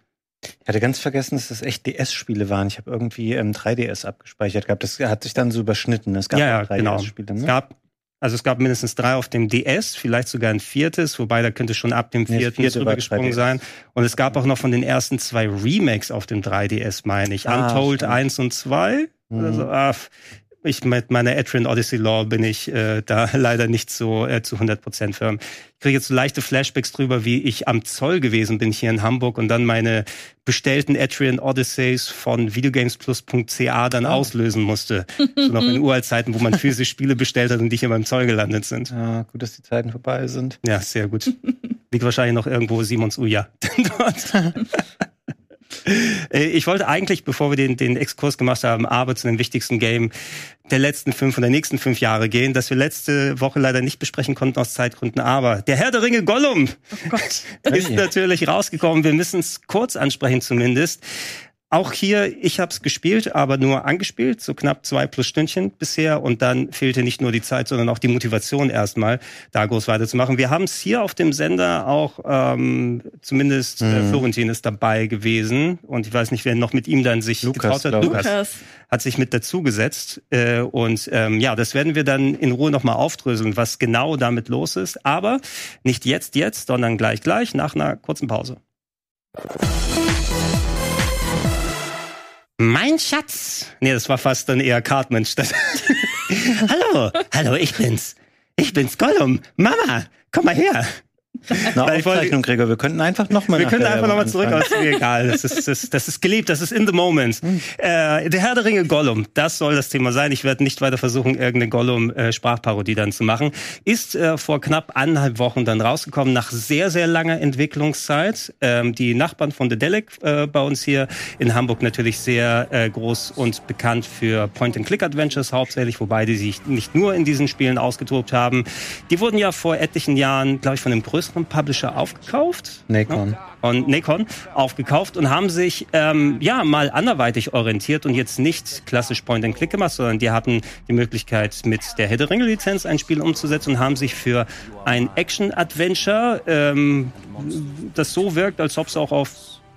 Ich hatte ganz vergessen, dass das echt DS-Spiele waren. Ich habe irgendwie ähm, 3DS abgespeichert gehabt. Das hat sich dann so überschnitten. Es gab ja, ja, drei genau. DS-Spiele. Ne? Es gab also es gab mindestens drei auf dem DS, vielleicht sogar ein viertes, wobei da könnte schon ab dem vierten nee, rübergesprungen sein. Und es gab auch noch von den ersten zwei Remakes auf dem 3DS, meine ich. Ah, Untold stimmt. 1 und 2. Mhm. Also, ah, ich mit meiner Adrian Odyssey Law bin ich äh, da leider nicht so äh, zu 100 Prozent firm. Ich kriege jetzt so leichte Flashbacks drüber, wie ich am Zoll gewesen bin hier in Hamburg und dann meine bestellten Adrian Odysseys von videogamesplus.ca dann oh. auslösen musste. so noch in Uraltzeiten, wo man physisch Spiele bestellt hat und die hier beim Zoll gelandet sind. Ja, gut, dass die Zeiten vorbei sind. Ja, sehr gut. Liegt wahrscheinlich noch irgendwo Simons Uja dort. Äh, ich wollte eigentlich, bevor wir den, den Exkurs gemacht haben, aber zu dem wichtigsten Game der letzten fünf und der nächsten fünf Jahre gehen, das wir letzte Woche leider nicht besprechen konnten aus Zeitgründen. Aber der Herr der Ringe Gollum oh ist natürlich rausgekommen. Wir müssen es kurz ansprechen zumindest. Auch hier, ich habe es gespielt, aber nur angespielt, so knapp zwei plus Stündchen bisher. Und dann fehlte nicht nur die Zeit, sondern auch die Motivation erstmal, da groß weiterzumachen. Wir haben es hier auf dem Sender auch, ähm, zumindest äh, mhm. äh, Florentin ist dabei gewesen. Und ich weiß nicht, wer noch mit ihm dann sich Lukas, getraut hat. Lukas. Lukas hat sich mit dazugesetzt. Äh, und ähm, ja, das werden wir dann in Ruhe nochmal aufdröseln, was genau damit los ist. Aber nicht jetzt, jetzt, sondern gleich, gleich, nach einer kurzen Pause. Mein Schatz. Nee, das war fast dann eher Cartman statt. hallo, hallo, ich bin's. Ich bin's Gollum. Mama, komm mal her. Eine Aufzeichnung, Gregor. Wir könnten einfach nochmal Wir können einfach nochmal zurück, aber ist mir egal. Das ist, das, das ist geliebt, das ist in the moment. Hm. Äh, der Herr der Ringe Gollum, das soll das Thema sein. Ich werde nicht weiter versuchen, irgendeine Gollum-Sprachparodie dann zu machen. Ist äh, vor knapp anderthalb Wochen dann rausgekommen, nach sehr, sehr langer Entwicklungszeit. Ähm, die Nachbarn von The Delic äh, bei uns hier in Hamburg natürlich sehr äh, groß und bekannt für Point-and-Click-Adventures hauptsächlich, wobei die sich nicht nur in diesen Spielen ausgetobt haben. Die wurden ja vor etlichen Jahren, glaube ich, von einem größeren größeren Publisher aufgekauft. Nacon. Und Nacon aufgekauft und haben sich ähm, ja mal anderweitig orientiert und jetzt nicht klassisch Point-and-Click gemacht, sondern die hatten die Möglichkeit mit der Herr Lizenz ein Spiel umzusetzen und haben sich für ein Action-Adventure, ähm, das so wirkt, als ob es auch auf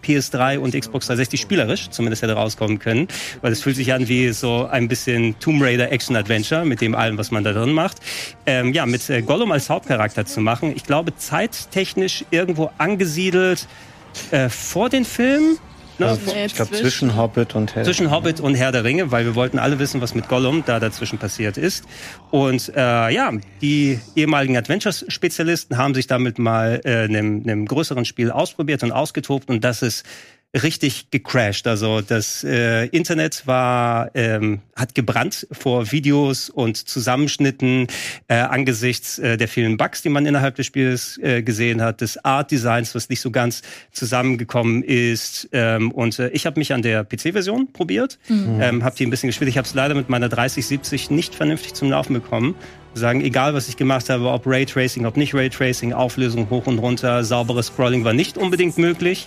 PS3 und Xbox 360 spielerisch zumindest hätte rauskommen können, weil es fühlt sich an wie so ein bisschen Tomb Raider Action Adventure mit dem allem, was man da drin macht. Ähm, ja, mit äh, Gollum als Hauptcharakter zu machen. Ich glaube, zeittechnisch irgendwo angesiedelt äh, vor den Filmen Ne? ich glaube zwischen Hobbit und Herr Zwischen Hobbit und Herr der Ringe, weil wir wollten alle wissen, was mit Gollum da dazwischen passiert ist. Und äh, ja, die ehemaligen Adventures-Spezialisten haben sich damit mal äh, einem, einem größeren Spiel ausprobiert und ausgetobt und das ist richtig gecrashed. Also das äh, Internet war ähm, hat gebrannt vor Videos und Zusammenschnitten äh, angesichts äh, der vielen Bugs, die man innerhalb des Spiels äh, gesehen hat, des Art Designs, was nicht so ganz zusammengekommen ist. Ähm, und äh, ich habe mich an der PC-Version probiert, mhm. ähm, habe die ein bisschen gespielt. Ich habe es leider mit meiner 3070 nicht vernünftig zum Laufen bekommen sagen, egal was ich gemacht habe, ob Raytracing, ob nicht Raytracing, Auflösung hoch und runter, sauberes Scrolling war nicht unbedingt möglich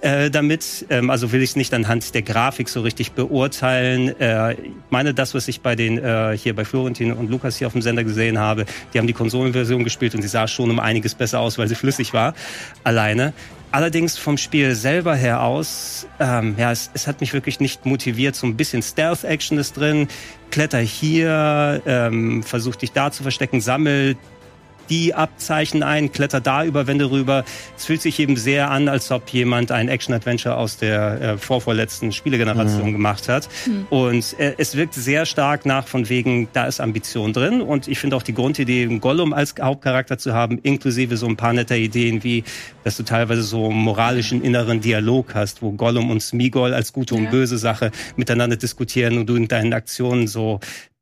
äh, damit. Ähm, also will ich es nicht anhand der Grafik so richtig beurteilen. Äh, ich meine, das, was ich bei den äh, hier bei Florentin und Lukas hier auf dem Sender gesehen habe, die haben die Konsolenversion gespielt und sie sah schon um einiges besser aus, weil sie flüssig war alleine. Allerdings vom Spiel selber her aus, ähm, ja, es, es hat mich wirklich nicht motiviert. So ein bisschen Stealth-Action ist drin. Kletter hier, ähm, versuch dich da zu verstecken, sammel die Abzeichen ein, klettert da über Wände rüber. Es fühlt sich eben sehr an, als ob jemand ein Action-Adventure aus der äh, vorvorletzten Spielegeneration mhm. gemacht hat. Mhm. Und äh, es wirkt sehr stark nach von wegen, da ist Ambition drin. Und ich finde auch die Grundidee, Gollum als Hauptcharakter zu haben, inklusive so ein paar netter Ideen wie, dass du teilweise so moralischen inneren Dialog hast, wo Gollum und Smigol als gute ja. und böse Sache miteinander diskutieren und du in deinen Aktionen so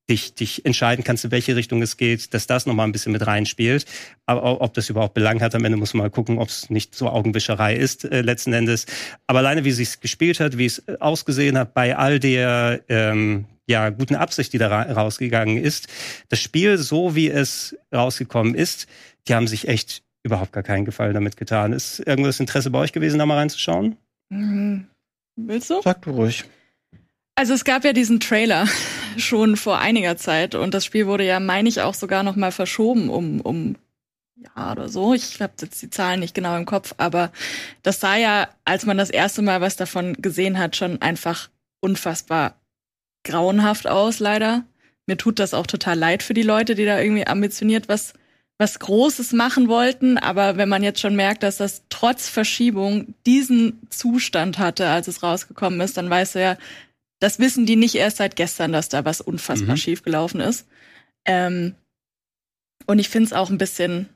dich, dich entscheiden kannst, in welche Richtung es geht, dass das nochmal ein bisschen mit reinspielt. Aber ob das überhaupt Belang hat, am Ende muss man mal gucken, ob es nicht so Augenwischerei ist, äh, letzten Endes. Aber alleine, wie es gespielt hat, wie es äh, ausgesehen hat, bei all der ähm, ja, guten Absicht, die da ra rausgegangen ist, das Spiel, so wie es rausgekommen ist, die haben sich echt überhaupt gar keinen Gefallen damit getan. Ist irgendwas Interesse bei euch gewesen, da mal reinzuschauen? Mhm. Willst du? Sag du ruhig. Also es gab ja diesen Trailer schon vor einiger Zeit und das Spiel wurde ja, meine ich, auch sogar noch mal verschoben um um ja oder so. Ich habe jetzt die Zahlen nicht genau im Kopf, aber das sah ja, als man das erste Mal was davon gesehen hat, schon einfach unfassbar grauenhaft aus, leider. Mir tut das auch total leid für die Leute, die da irgendwie ambitioniert was was Großes machen wollten, aber wenn man jetzt schon merkt, dass das trotz Verschiebung diesen Zustand hatte, als es rausgekommen ist, dann weiß er ja, das wissen die nicht erst seit gestern, dass da was unfassbar mhm. schief gelaufen ist. Ähm, und ich finde es auch ein bisschen,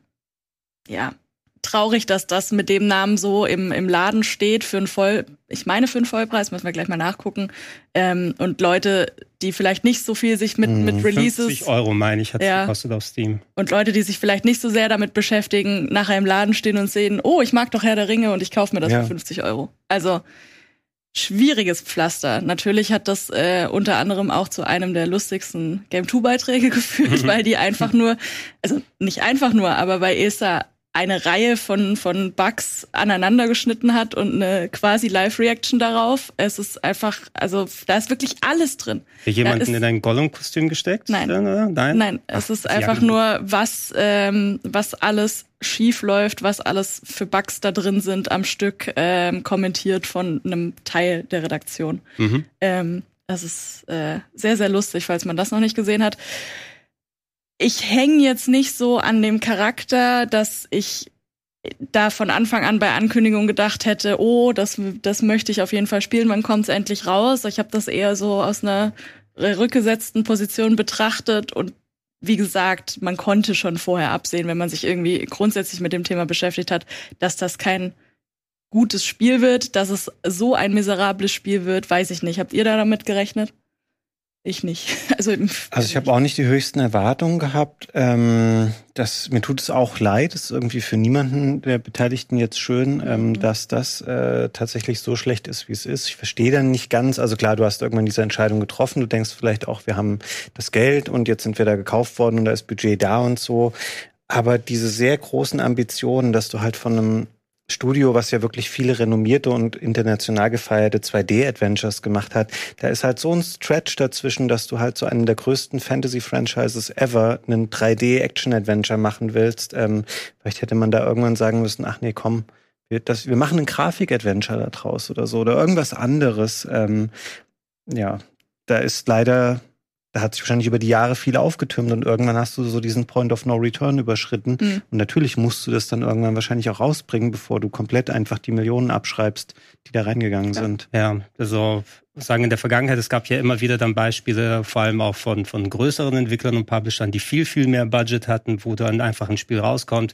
ja, traurig, dass das mit dem Namen so im, im Laden steht für einen Voll, ich meine für einen Vollpreis, müssen wir gleich mal nachgucken. Ähm, und Leute, die vielleicht nicht so viel sich mit, mit mhm. Releases. 50 Euro meine ich, hat es ja. gekostet auf Steam. Und Leute, die sich vielleicht nicht so sehr damit beschäftigen, nachher im Laden stehen und sehen, oh, ich mag doch Herr der Ringe und ich kaufe mir das ja. für 50 Euro. Also schwieriges Pflaster. Natürlich hat das äh, unter anderem auch zu einem der lustigsten Game 2 Beiträge geführt, mhm. weil die einfach nur, also nicht einfach nur, aber bei ESA eine Reihe von, von Bugs aneinander geschnitten hat und eine quasi Live-Reaction darauf. Es ist einfach, also da ist wirklich alles drin. Jemanden in ein Gollum-Kostüm gesteckt? Nein. Nein. Nein, es ist einfach ja, nur, was, ähm, was alles schief läuft, was alles für Bugs da drin sind am Stück, ähm, kommentiert von einem Teil der Redaktion. Mhm. Ähm, das ist äh, sehr, sehr lustig, falls man das noch nicht gesehen hat ich hänge jetzt nicht so an dem Charakter, dass ich da von Anfang an bei Ankündigung gedacht hätte, oh, das, das möchte ich auf jeden Fall spielen, wann kommt es endlich raus? Ich habe das eher so aus einer rückgesetzten Position betrachtet und wie gesagt, man konnte schon vorher absehen, wenn man sich irgendwie grundsätzlich mit dem Thema beschäftigt hat, dass das kein gutes Spiel wird, dass es so ein miserables Spiel wird, weiß ich nicht. Habt ihr da damit gerechnet? Ich nicht. Also, also ich habe auch nicht die höchsten Erwartungen gehabt. Ähm, das, mir tut es auch leid. Es ist irgendwie für niemanden der Beteiligten jetzt schön, ähm, mhm. dass das äh, tatsächlich so schlecht ist, wie es ist. Ich verstehe dann nicht ganz. Also klar, du hast irgendwann diese Entscheidung getroffen. Du denkst vielleicht auch, wir haben das Geld und jetzt sind wir da gekauft worden und da ist Budget da und so. Aber diese sehr großen Ambitionen, dass du halt von einem Studio, was ja wirklich viele renommierte und international gefeierte 2D-Adventures gemacht hat, da ist halt so ein Stretch dazwischen, dass du halt so einen der größten Fantasy-Franchises ever einen 3D-Action-Adventure machen willst. Ähm, vielleicht hätte man da irgendwann sagen müssen, ach nee, komm, wir, das, wir machen einen Grafik-Adventure da draus oder so oder irgendwas anderes. Ähm, ja, da ist leider da hat sich wahrscheinlich über die Jahre viel aufgetürmt und irgendwann hast du so diesen Point of No Return überschritten. Mhm. Und natürlich musst du das dann irgendwann wahrscheinlich auch rausbringen, bevor du komplett einfach die Millionen abschreibst, die da reingegangen ja. sind. Ja, also sagen in der Vergangenheit, es gab ja immer wieder dann Beispiele, vor allem auch von, von größeren Entwicklern und Publishern, die viel, viel mehr Budget hatten, wo dann einfach ein Spiel rauskommt,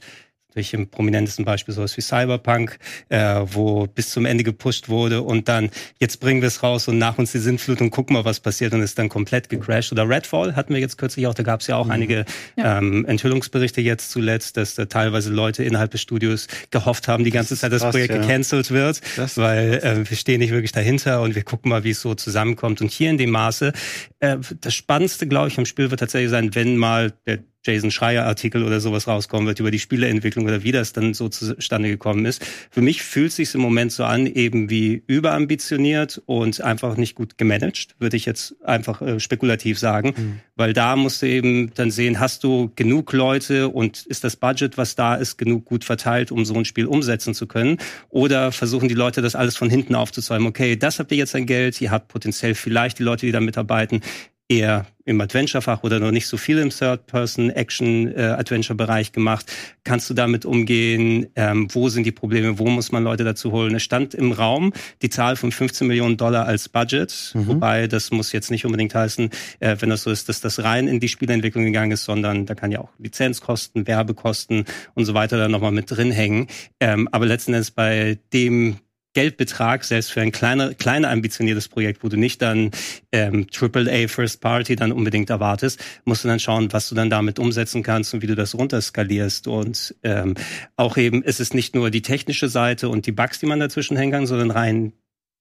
durch im prominentesten Beispiel sowas wie Cyberpunk, äh, wo bis zum Ende gepusht wurde und dann jetzt bringen wir es raus und nach uns die Sintflut und gucken mal, was passiert und ist dann komplett gecrashed. Oder Redfall hatten wir jetzt kürzlich auch, da gab es ja auch mhm. einige ja. Ähm, Enthüllungsberichte jetzt zuletzt, dass da teilweise Leute innerhalb des Studios gehofft haben, die ganze Zeit das krass, Projekt ja. gecancelt wird, das weil äh, wir stehen nicht wirklich dahinter und wir gucken mal, wie es so zusammenkommt. Und hier in dem Maße, äh, das Spannendste, glaube ich, am Spiel wird tatsächlich sein, wenn mal der Jason Schreier Artikel oder sowas rauskommen wird über die Spieleentwicklung oder wie das dann so zustande gekommen ist. Für mich fühlt es sich im Moment so an, eben wie überambitioniert und einfach nicht gut gemanagt, würde ich jetzt einfach äh, spekulativ sagen, mhm. weil da musst du eben dann sehen, hast du genug Leute und ist das Budget, was da ist, genug gut verteilt, um so ein Spiel umsetzen zu können? Oder versuchen die Leute das alles von hinten aufzuzäumen? Okay, das habt ihr jetzt ein Geld, ihr habt potenziell vielleicht die Leute, die da mitarbeiten, eher im Adventure-Fach oder noch nicht so viel im Third-Person-Action-Adventure-Bereich gemacht. Kannst du damit umgehen? Ähm, wo sind die Probleme? Wo muss man Leute dazu holen? Es stand im Raum die Zahl von 15 Millionen Dollar als Budget, mhm. wobei das muss jetzt nicht unbedingt heißen, äh, wenn das so ist, dass das rein in die Spielentwicklung gegangen ist, sondern da kann ja auch Lizenzkosten, Werbekosten und so weiter dann nochmal mit drin hängen. Ähm, aber letzten Endes bei dem Geldbetrag, selbst für ein kleiner, kleiner ambitioniertes Projekt, wo du nicht dann ähm, AAA First Party dann unbedingt erwartest, musst du dann schauen, was du dann damit umsetzen kannst und wie du das runterskalierst. Und ähm, auch eben, es ist nicht nur die technische Seite und die Bugs, die man dazwischen hängen sondern rein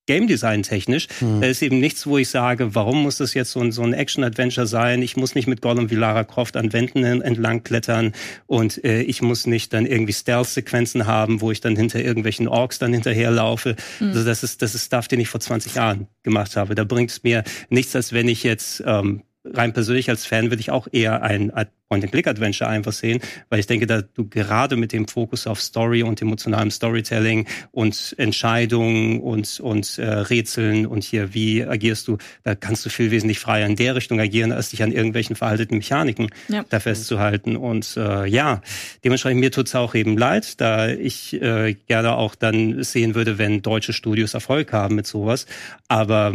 Game Design technisch. Mhm. Da ist eben nichts, wo ich sage, warum muss das jetzt so ein, so ein Action-Adventure sein? Ich muss nicht mit Gollum wie Lara Croft an Wänden entlang klettern und äh, ich muss nicht dann irgendwie Stealth-Sequenzen haben, wo ich dann hinter irgendwelchen Orks dann hinterherlaufe. Mhm. Also das ist, das ist Stuff, den ich vor 20 Jahren gemacht habe. Da bringt es mir nichts, als wenn ich jetzt ähm, rein persönlich als Fan würde ich auch eher ein Point-and-Click-Adventure einfach sehen, weil ich denke, da du gerade mit dem Fokus auf Story und emotionalem Storytelling und Entscheidungen und, und äh, Rätseln und hier, wie agierst du, da kannst du viel wesentlich freier in der Richtung agieren, als dich an irgendwelchen veralteten Mechaniken ja. da festzuhalten. Und äh, ja, dementsprechend mir tut's auch eben leid, da ich äh, gerne auch dann sehen würde, wenn deutsche Studios Erfolg haben mit sowas. Aber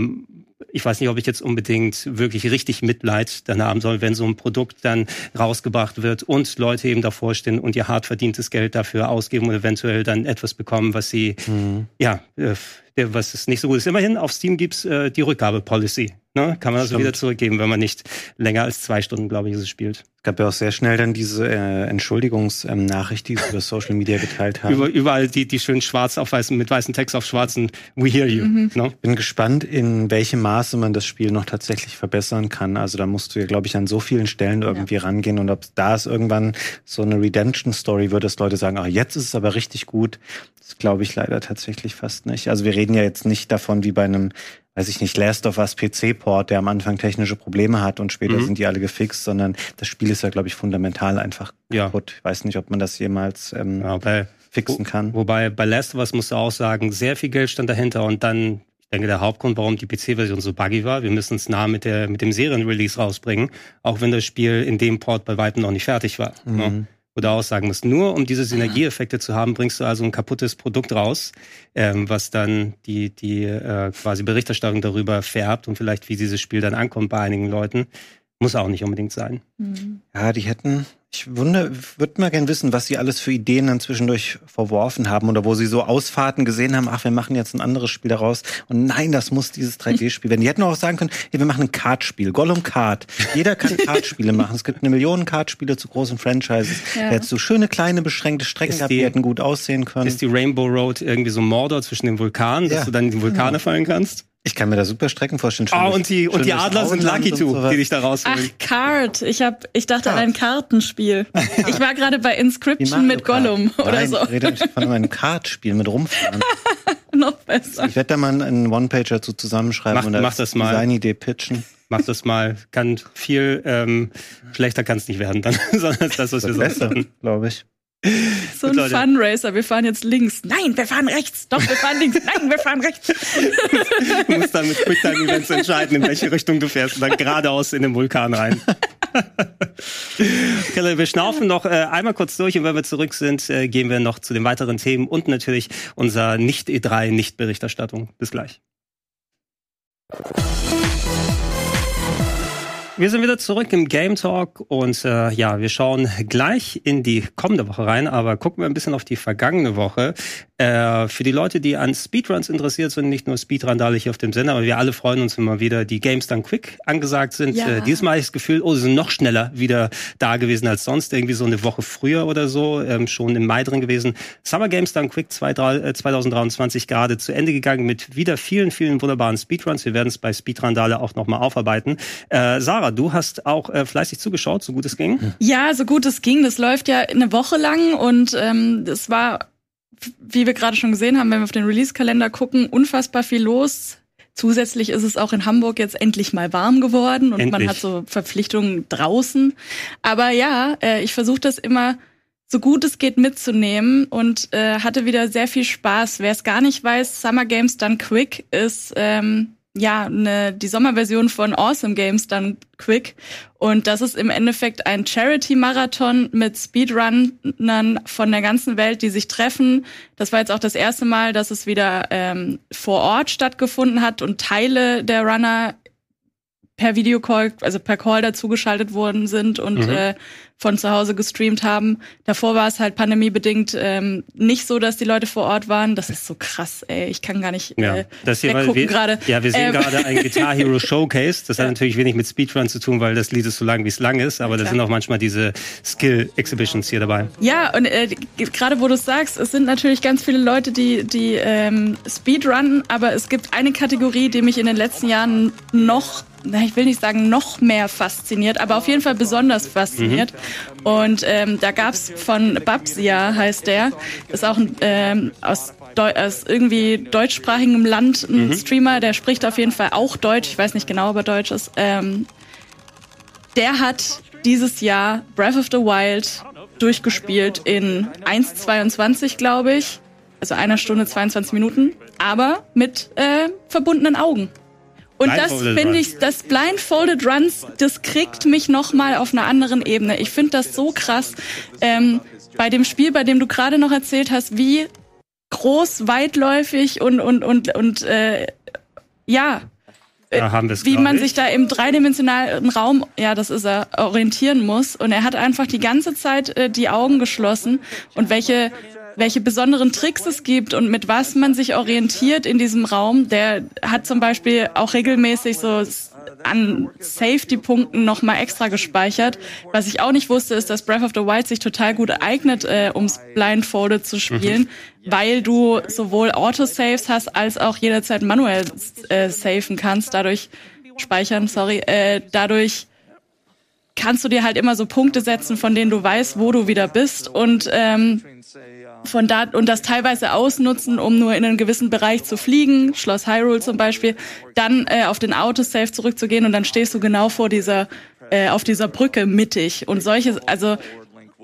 ich weiß nicht, ob ich jetzt unbedingt wirklich richtig Mitleid dann haben soll, wenn so ein Produkt dann rausgebracht wird und Leute eben davor stehen und ihr hart verdientes Geld dafür ausgeben und eventuell dann etwas bekommen, was sie, mhm. ja, äh, was es nicht so gut ist. Immerhin, auf Steam gibt's äh, die Rückgabe-Policy ne, kann man das wieder zurückgeben, wenn man nicht länger als zwei Stunden, glaube ich, es spielt. Es gab ja auch sehr schnell dann diese äh, Entschuldigungsnachricht, ähm, die sie über Social Media geteilt haben. Über, überall die, die schön schwarz auf weißen, mit weißen Text auf schwarzen We hear you. Mhm. Ne? Bin gespannt, in welchem Maße man das Spiel noch tatsächlich verbessern kann. Also da musst du ja, glaube ich, an so vielen Stellen irgendwie ja. rangehen und ob da ist irgendwann so eine Redemption-Story wird, dass Leute sagen, ah, jetzt ist es aber richtig gut. Das glaube ich leider tatsächlich fast nicht. Also wir reden ja jetzt nicht davon wie bei einem weiß ich nicht, Last of Us PC-Port, der am Anfang technische Probleme hat und später mhm. sind die alle gefixt, sondern das Spiel ist ja, glaube ich, fundamental einfach ja. kaputt. Ich weiß nicht, ob man das jemals ähm, ja, bei, fixen kann. Wo, wobei bei Last of Us musst du auch sagen, sehr viel Geld stand dahinter und dann, ich denke, der Hauptgrund, warum die PC-Version so buggy war, wir müssen es nah mit, der, mit dem Serienrelease rausbringen, auch wenn das Spiel in dem Port bei weitem noch nicht fertig war. Mhm. Ne? Oder aussagen musst. Nur um diese Synergieeffekte zu haben, bringst du also ein kaputtes Produkt raus, ähm, was dann die, die äh, quasi Berichterstattung darüber färbt und vielleicht, wie dieses Spiel dann ankommt bei einigen Leuten. Muss auch nicht unbedingt sein. Mhm. Ja, die hätten ich wundere, würde mal gern wissen, was Sie alles für Ideen dann zwischendurch verworfen haben oder wo Sie so Ausfahrten gesehen haben, ach, wir machen jetzt ein anderes Spiel daraus und nein, das muss dieses 3D-Spiel werden. Die hätten auch sagen können, hey, wir machen ein Kartspiel, Gollum Kart. Jeder kann Kartspiele machen. Es gibt eine Million Kartspiele zu großen Franchises. Ja. Da hättest du schöne, kleine, beschränkte Strecken gehabt, die, hätten gut aussehen können. Ist die Rainbow Road irgendwie so Mordor zwischen den Vulkanen, dass ja. du dann in die Vulkane ja. fallen kannst? Ich kann mir da super Strecken vorstellen. Ah, oh, und die, und die Adler sind Lucky Two, die dich da rausholen. Ach, Card. Ich hab, ich dachte Card. an ein Kartenspiel. Ich war gerade bei Inscription mit Gollum Kart. oder Nein, so. Ich rede von einem Kartspiel mit Rumfahren. Noch besser. Ich werde da mal einen One-Pager zu zusammenschreiben mach, und mach das mal. Designidee pitchen. Mach das mal. Kann viel ähm, schlechter kann es nicht werden dann, sondern das, was wir besser, glaube ich. So ein Funracer, wir fahren jetzt links. Nein, wir fahren rechts. Doch, wir fahren links. Nein, wir fahren rechts. du musst dann mit Quicktime-Events entscheiden, in welche Richtung du fährst und dann geradeaus in den Vulkan rein. okay, wir schnaufen noch äh, einmal kurz durch und wenn wir zurück sind, äh, gehen wir noch zu den weiteren Themen und natürlich unserer Nicht-E3-Nicht-Berichterstattung. Bis gleich. Wir sind wieder zurück im Game Talk und äh, ja, wir schauen gleich in die kommende Woche rein, aber gucken wir ein bisschen auf die vergangene Woche. Äh, für die Leute, die an Speedruns interessiert sind, nicht nur Speedrandale hier auf dem Sender, aber wir alle freuen uns, wenn mal wieder die Games Done Quick angesagt sind. Ja. Äh, diesmal habe ich das Gefühl, oh, sie sind noch schneller wieder da gewesen als sonst, irgendwie so eine Woche früher oder so, ähm, schon im Mai drin gewesen. Summer Games Done Quick 2023 äh, gerade zu Ende gegangen mit wieder vielen, vielen wunderbaren Speedruns. Wir werden es bei Speedrandale auch nochmal aufarbeiten. Äh, Sarah, du hast auch äh, fleißig zugeschaut, so gut es ging. Ja, so gut es ging. Das läuft ja eine Woche lang und ähm, das war wie wir gerade schon gesehen haben, wenn wir auf den Release-Kalender gucken, unfassbar viel los. Zusätzlich ist es auch in Hamburg jetzt endlich mal warm geworden und endlich. man hat so Verpflichtungen draußen. Aber ja, äh, ich versuche das immer so gut es geht mitzunehmen und äh, hatte wieder sehr viel Spaß. Wer es gar nicht weiß, Summer Games Done Quick ist ähm, ja, ne, die Sommerversion von Awesome Games dann quick. Und das ist im Endeffekt ein Charity-Marathon mit Speedrunnern von der ganzen Welt, die sich treffen. Das war jetzt auch das erste Mal, dass es wieder ähm, vor Ort stattgefunden hat und Teile der Runner per Videocall, also per Call dazugeschaltet worden sind und mhm. äh, von zu Hause gestreamt haben. Davor war es halt pandemiebedingt ähm, nicht so, dass die Leute vor Ort waren. Das ist so krass, ey. Ich kann gar nicht ja, äh, das hier, weggucken gerade. Ja, wir sehen ähm. gerade ein Guitar Hero Showcase. Das ja. hat natürlich wenig mit Speedrun zu tun, weil das Lied ist so lang, wie es lang ist. Aber ja, da sind auch manchmal diese Skill Exhibitions hier dabei. Ja, und äh, gerade wo du sagst, es sind natürlich ganz viele Leute, die, die ähm, Speedrunnen, aber es gibt eine Kategorie, die mich in den letzten Jahren noch ich will nicht sagen noch mehr fasziniert, aber auf jeden Fall besonders fasziniert. Mhm. Und ähm, da gab's von Babsia, heißt der, ist auch ein, ähm, aus, Deu aus irgendwie deutschsprachigem Land ein mhm. Streamer, der spricht auf jeden Fall auch Deutsch, ich weiß nicht genau, ob er Deutsch ist. Ähm, der hat dieses Jahr Breath of the Wild durchgespielt in 1,22, glaube ich. Also einer Stunde 22 Minuten, aber mit äh, verbundenen Augen. Und das finde ich, das Blindfolded Runs, das kriegt mich nochmal auf einer anderen Ebene. Ich finde das so krass. Ähm, bei dem Spiel, bei dem du gerade noch erzählt hast, wie groß, weitläufig und, und, und, und äh, ja, ja, wie man sich da im dreidimensionalen Raum, ja, das ist er, orientieren muss. Und er hat einfach die ganze Zeit äh, die Augen geschlossen und welche welche besonderen Tricks es gibt und mit was man sich orientiert in diesem Raum. Der hat zum Beispiel auch regelmäßig so an Safety-Punkten noch mal extra gespeichert. Was ich auch nicht wusste, ist, dass Breath of the Wild sich total gut eignet, äh, ums Blindfolded zu spielen, mhm. weil du sowohl Autosaves hast, als auch jederzeit manuell äh, safen kannst, dadurch speichern, sorry, äh, dadurch kannst du dir halt immer so Punkte setzen, von denen du weißt, wo du wieder bist und ähm, von da und das teilweise ausnutzen, um nur in einen gewissen Bereich zu fliegen, Schloss Hyrule zum Beispiel, dann äh, auf den Autosave zurückzugehen und dann stehst du genau vor dieser äh, auf dieser Brücke mittig. Und solche, also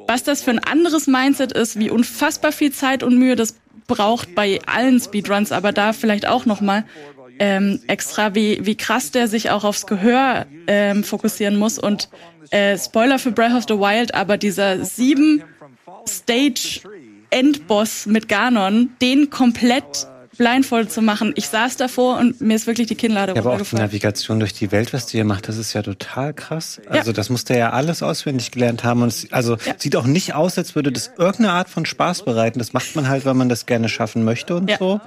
was das für ein anderes Mindset ist, wie unfassbar viel Zeit und Mühe das braucht bei allen Speedruns, aber da vielleicht auch noch mal ähm, extra, wie wie krass der sich auch aufs Gehör ähm, fokussieren muss. Und äh, Spoiler für Breath of the Wild, aber dieser sieben Stage Endboss mit Ganon, den komplett blindfold zu machen. Ich saß davor und mir ist wirklich die Kinnlade ja, aber auch die Navigation durch die Welt, was du hier macht, das ist ja total krass. Also ja. das musste ja alles auswendig gelernt haben und es, also ja. sieht auch nicht aus, als würde das irgendeine Art von Spaß bereiten. Das macht man halt, weil man das gerne schaffen möchte und ja. so.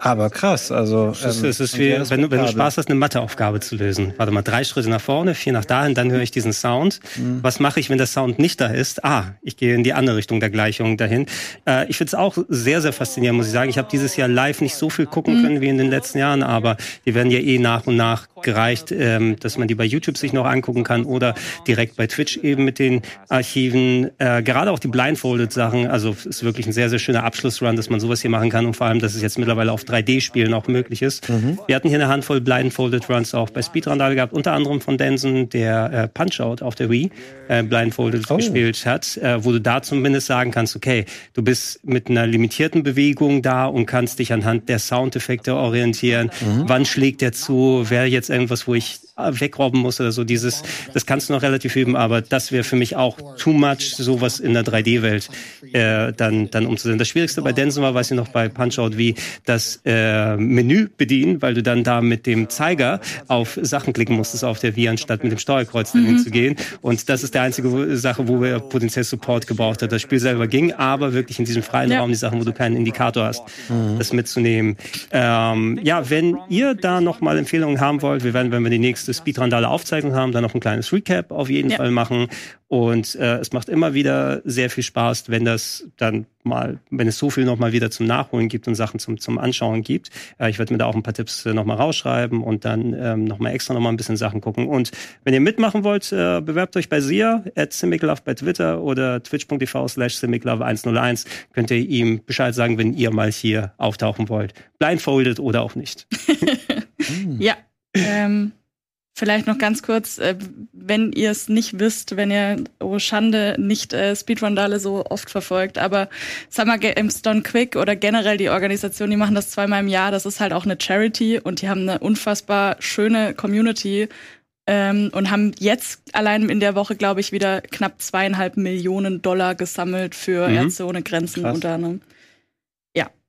Aber krass, also. Es ist, ähm, es ist wie, wenn du, wenn du Spaß hast, eine Matheaufgabe zu lösen. Warte mal, drei Schritte nach vorne, vier nach dahin, dann höre ich diesen Sound. Mhm. Was mache ich, wenn der Sound nicht da ist? Ah, ich gehe in die andere Richtung der Gleichung dahin. Äh, ich finde es auch sehr, sehr faszinierend, muss ich sagen. Ich habe dieses Jahr live nicht so viel gucken mhm. können wie in den letzten Jahren, aber die werden ja eh nach und nach gereicht, ähm, dass man die bei YouTube sich noch angucken kann oder direkt bei Twitch eben mit den Archiven. Äh, gerade auch die Blindfolded-Sachen, also ist wirklich ein sehr, sehr schöner Abschlussrun, dass man sowas hier machen kann und vor allem, dass es jetzt mittlerweile auf 3D-Spielen auch möglich ist. Mhm. Wir hatten hier eine Handvoll Blindfolded Runs auch bei Speedrandale gehabt, unter anderem von Denson, der äh, Punch-Out auf der Wii äh, Blindfolded oh. gespielt hat, äh, wo du da zumindest sagen kannst, okay, du bist mit einer limitierten Bewegung da und kannst dich anhand der Soundeffekte orientieren. Mhm. Wann schlägt der zu? Wer jetzt irgendwas, wo ich wegrobben muss oder so. Dieses, das kannst du noch relativ üben, aber das wäre für mich auch too much, sowas in der 3D-Welt äh, dann, dann umzusetzen. Das Schwierigste bei Denson war, weiß ich noch, bei Punch-Out, wie das äh, Menü bedienen, weil du dann da mit dem Zeiger auf Sachen klicken musstest auf der Wii, anstatt mit dem Steuerkreuz mhm. zu gehen. Und das ist der einzige Sache, wo wir potenziell Support gebraucht hat. Das Spiel selber ging, aber wirklich in diesem freien ja. Raum die Sachen, wo du keinen Indikator hast, mhm. das mitzunehmen. Ähm, ja, wenn ihr da nochmal Empfehlungen haben wollt, wir werden, wenn wir die nächste nächste Speedrandale Aufzeichnung haben, dann noch ein kleines Recap auf jeden ja. Fall machen. Und äh, es macht immer wieder sehr viel Spaß, wenn das dann mal, wenn es so viel nochmal wieder zum Nachholen gibt und Sachen zum, zum Anschauen gibt. Äh, ich werde mir da auch ein paar Tipps äh, nochmal rausschreiben und dann ähm, nochmal extra nochmal ein bisschen Sachen gucken. Und wenn ihr mitmachen wollt, äh, bewerbt euch bei Sia, at Simiclove bei Twitter oder twitch.tv slash Simiclove101. Könnt ihr ihm Bescheid sagen, wenn ihr mal hier auftauchen wollt. Blindfolded oder auch nicht. ja. Ähm, Vielleicht noch ganz kurz, äh, wenn ihr es nicht wisst, wenn ihr, oh Schande, nicht äh, Speedrun-Dale so oft verfolgt, aber Summer Games Done Quick oder generell die Organisation, die machen das zweimal im Jahr, das ist halt auch eine Charity und die haben eine unfassbar schöne Community ähm, und haben jetzt allein in der Woche, glaube ich, wieder knapp zweieinhalb Millionen Dollar gesammelt für mhm. Ärzte ohne Grenzen Krass. unter anderem.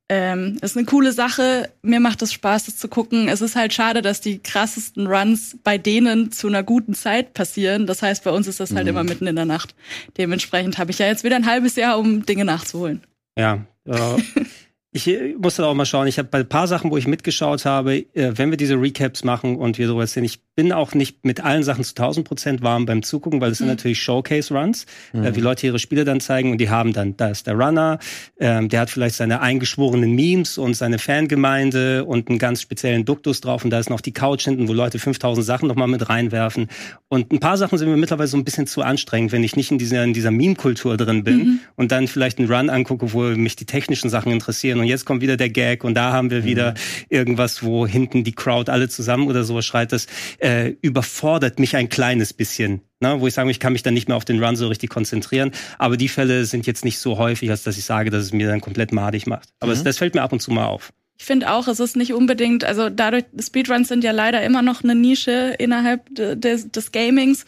Ähm, ist eine coole Sache. Mir macht es Spaß, das zu gucken. Es ist halt schade, dass die krassesten Runs bei denen zu einer guten Zeit passieren. Das heißt, bei uns ist das halt mhm. immer mitten in der Nacht. Dementsprechend habe ich ja jetzt wieder ein halbes Jahr, um Dinge nachzuholen. Ja, äh, ich musste auch mal schauen. Ich habe bei ein paar Sachen, wo ich mitgeschaut habe, äh, wenn wir diese Recaps machen und wir sowas sehen, ich bin auch nicht mit allen Sachen zu 1000 Prozent warm beim Zugucken, weil es mhm. sind natürlich Showcase-Runs, äh, mhm. wie Leute ihre Spiele dann zeigen und die haben dann, da ist der Runner, ähm, der hat vielleicht seine eingeschworenen Memes und seine Fangemeinde und einen ganz speziellen Duktus drauf und da ist noch die Couch hinten, wo Leute 5000 Sachen nochmal mit reinwerfen und ein paar Sachen sind mir mittlerweile so ein bisschen zu anstrengend, wenn ich nicht in dieser, in dieser Meme-Kultur drin bin mhm. und dann vielleicht einen Run angucke, wo mich die technischen Sachen interessieren und jetzt kommt wieder der Gag und da haben wir mhm. wieder irgendwas, wo hinten die Crowd alle zusammen oder sowas schreit, das äh, überfordert mich ein kleines bisschen. Ne, wo ich sage, ich kann mich dann nicht mehr auf den Run so richtig konzentrieren. Aber die Fälle sind jetzt nicht so häufig, als dass ich sage, dass es mir dann komplett madig macht. Aber mhm. es, das fällt mir ab und zu mal auf. Ich finde auch, es ist nicht unbedingt, also dadurch, Speedruns sind ja leider immer noch eine Nische innerhalb des, des Gamings.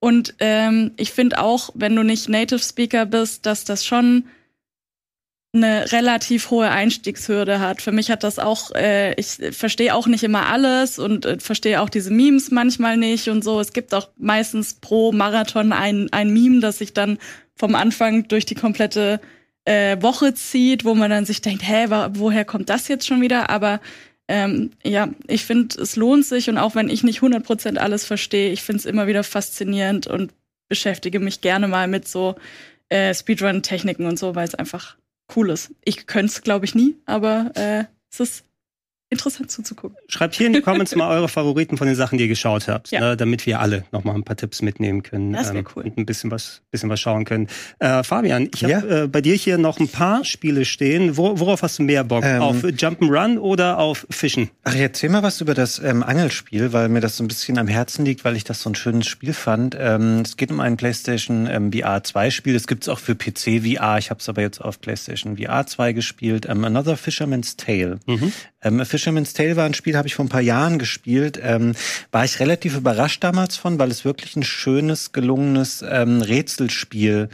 Und ähm, ich finde auch, wenn du nicht Native Speaker bist, dass das schon eine relativ hohe Einstiegshürde hat. Für mich hat das auch, äh, ich verstehe auch nicht immer alles und äh, verstehe auch diese Memes manchmal nicht und so. Es gibt auch meistens pro Marathon ein, ein Meme, das sich dann vom Anfang durch die komplette äh, Woche zieht, wo man dann sich denkt, hä, woher kommt das jetzt schon wieder? Aber ähm, ja, ich finde, es lohnt sich und auch wenn ich nicht 100% alles verstehe, ich finde es immer wieder faszinierend und beschäftige mich gerne mal mit so äh, Speedrun-Techniken und so, weil es einfach cool ist. Ich könnte es, glaube ich, nie, aber äh, es ist interessant zuzugucken. Schreibt hier in die Comments mal eure Favoriten von den Sachen, die ihr geschaut habt, ja. ne, damit wir alle noch mal ein paar Tipps mitnehmen können. Das wäre ähm, cool. Und ein bisschen was, bisschen was schauen können. Äh, Fabian, ich habe ja. äh, bei dir hier noch ein paar Spiele stehen. Wo, worauf hast du mehr Bock? Ähm, auf Jump'n'Run oder auf Fischen? Ach, erzähl mal was über das ähm, Angelspiel, weil mir das so ein bisschen am Herzen liegt, weil ich das so ein schönes Spiel fand. Ähm, es geht um ein PlayStation ähm, VR 2 Spiel. Das gibt's auch für PC VR. Ich habe es aber jetzt auf PlayStation VR 2 gespielt. Ähm, Another Fisherman's Tale. Mhm. Ähm, Fisherman's Tale war ein Spiel, habe ich vor ein paar Jahren gespielt. Ähm, war ich relativ überrascht damals von, weil es wirklich ein schönes, gelungenes ähm, Rätselspiel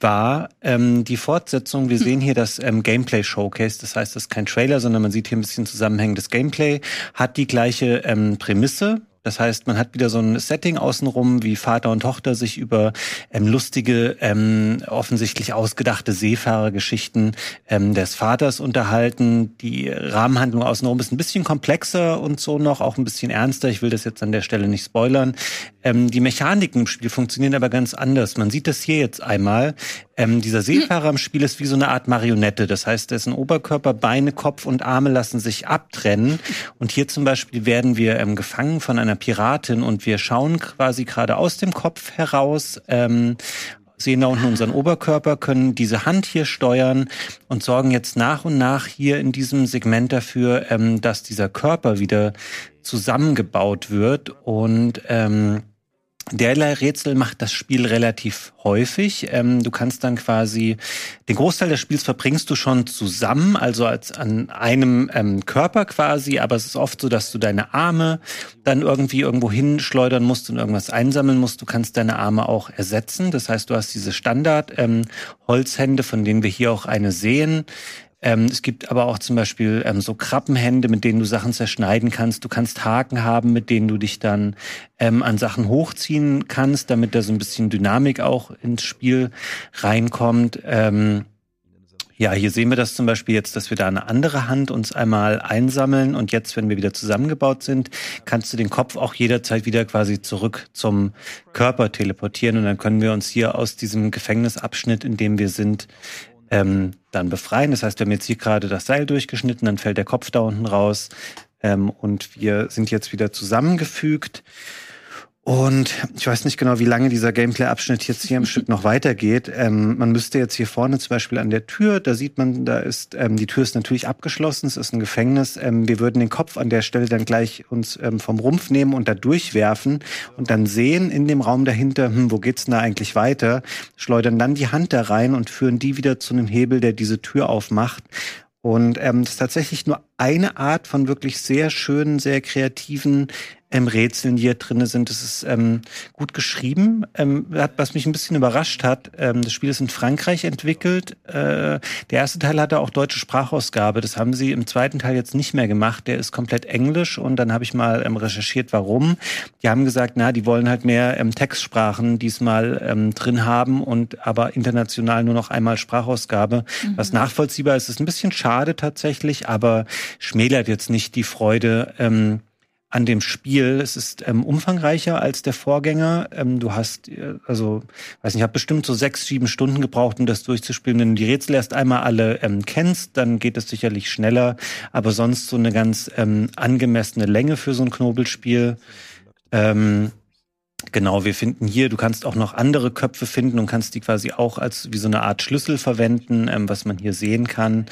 war ähm, die Fortsetzung. Wir hm. sehen hier das ähm, Gameplay Showcase. Das heißt, das ist kein Trailer, sondern man sieht hier ein bisschen zusammenhängendes Gameplay. Hat die gleiche ähm, Prämisse. Das heißt, man hat wieder so ein Setting außenrum, wie Vater und Tochter sich über ähm, lustige, ähm, offensichtlich ausgedachte Seefahrergeschichten ähm, des Vaters unterhalten. Die Rahmenhandlung außenrum ist ein bisschen komplexer und so noch, auch ein bisschen ernster. Ich will das jetzt an der Stelle nicht spoilern. Ähm, die Mechaniken im Spiel funktionieren aber ganz anders. Man sieht das hier jetzt einmal. Ähm, dieser Seefahrer im Spiel ist wie so eine Art Marionette. Das heißt, dessen Oberkörper, Beine, Kopf und Arme lassen sich abtrennen. Und hier zum Beispiel werden wir ähm, gefangen von einer Piratin und wir schauen quasi gerade aus dem Kopf heraus ähm, sehen da unten unseren Oberkörper, können diese Hand hier steuern und sorgen jetzt nach und nach hier in diesem Segment dafür, ähm, dass dieser Körper wieder zusammengebaut wird und ähm, Derlei Rätsel macht das Spiel relativ häufig. Ähm, du kannst dann quasi den Großteil des Spiels verbringst du schon zusammen, also als an einem ähm, Körper quasi. Aber es ist oft so, dass du deine Arme dann irgendwie irgendwo hinschleudern musst und irgendwas einsammeln musst. Du kannst deine Arme auch ersetzen. Das heißt, du hast diese Standard ähm, Holzhände, von denen wir hier auch eine sehen. Ähm, es gibt aber auch zum Beispiel ähm, so Krabbenhände, mit denen du Sachen zerschneiden kannst. Du kannst Haken haben, mit denen du dich dann ähm, an Sachen hochziehen kannst, damit da so ein bisschen Dynamik auch ins Spiel reinkommt. Ähm, ja, hier sehen wir das zum Beispiel jetzt, dass wir da eine andere Hand uns einmal einsammeln und jetzt, wenn wir wieder zusammengebaut sind, kannst du den Kopf auch jederzeit wieder quasi zurück zum Körper teleportieren und dann können wir uns hier aus diesem Gefängnisabschnitt, in dem wir sind, ähm, dann befreien. Das heißt, wir haben jetzt hier gerade das Seil durchgeschnitten, dann fällt der Kopf da unten raus ähm, und wir sind jetzt wieder zusammengefügt. Und ich weiß nicht genau, wie lange dieser Gameplay-Abschnitt jetzt hier im Stück noch weitergeht. Ähm, man müsste jetzt hier vorne zum Beispiel an der Tür, da sieht man, da ist, ähm, die Tür ist natürlich abgeschlossen, es ist ein Gefängnis. Ähm, wir würden den Kopf an der Stelle dann gleich uns ähm, vom Rumpf nehmen und da durchwerfen und dann sehen in dem Raum dahinter, hm, wo geht's denn da eigentlich weiter? Schleudern dann die Hand da rein und führen die wieder zu einem Hebel, der diese Tür aufmacht. Und ähm, das ist tatsächlich nur eine Art von wirklich sehr schönen, sehr kreativen ähm, Rätseln, die hier drinne sind. Es ist ähm, gut geschrieben. Ähm, was mich ein bisschen überrascht hat, ähm, das Spiel ist in Frankreich entwickelt. Äh, der erste Teil hatte auch deutsche Sprachausgabe. Das haben sie im zweiten Teil jetzt nicht mehr gemacht. Der ist komplett englisch und dann habe ich mal ähm, recherchiert, warum. Die haben gesagt, na, die wollen halt mehr ähm, Textsprachen diesmal ähm, drin haben und aber international nur noch einmal Sprachausgabe. Mhm. Was nachvollziehbar ist, ist ein bisschen schade tatsächlich, aber schmälert jetzt nicht die Freude. Ähm, an dem Spiel. Es ist ähm, umfangreicher als der Vorgänger. Ähm, du hast, äh, also, weiß nicht, ich habe bestimmt so sechs, sieben Stunden gebraucht, um das durchzuspielen. Wenn du die Rätsel erst einmal alle ähm, kennst, dann geht es sicherlich schneller. Aber sonst so eine ganz ähm, angemessene Länge für so ein Knobelspiel. Ähm, Genau, wir finden hier, du kannst auch noch andere Köpfe finden und kannst die quasi auch als wie so eine Art Schlüssel verwenden, ähm, was man hier sehen kann.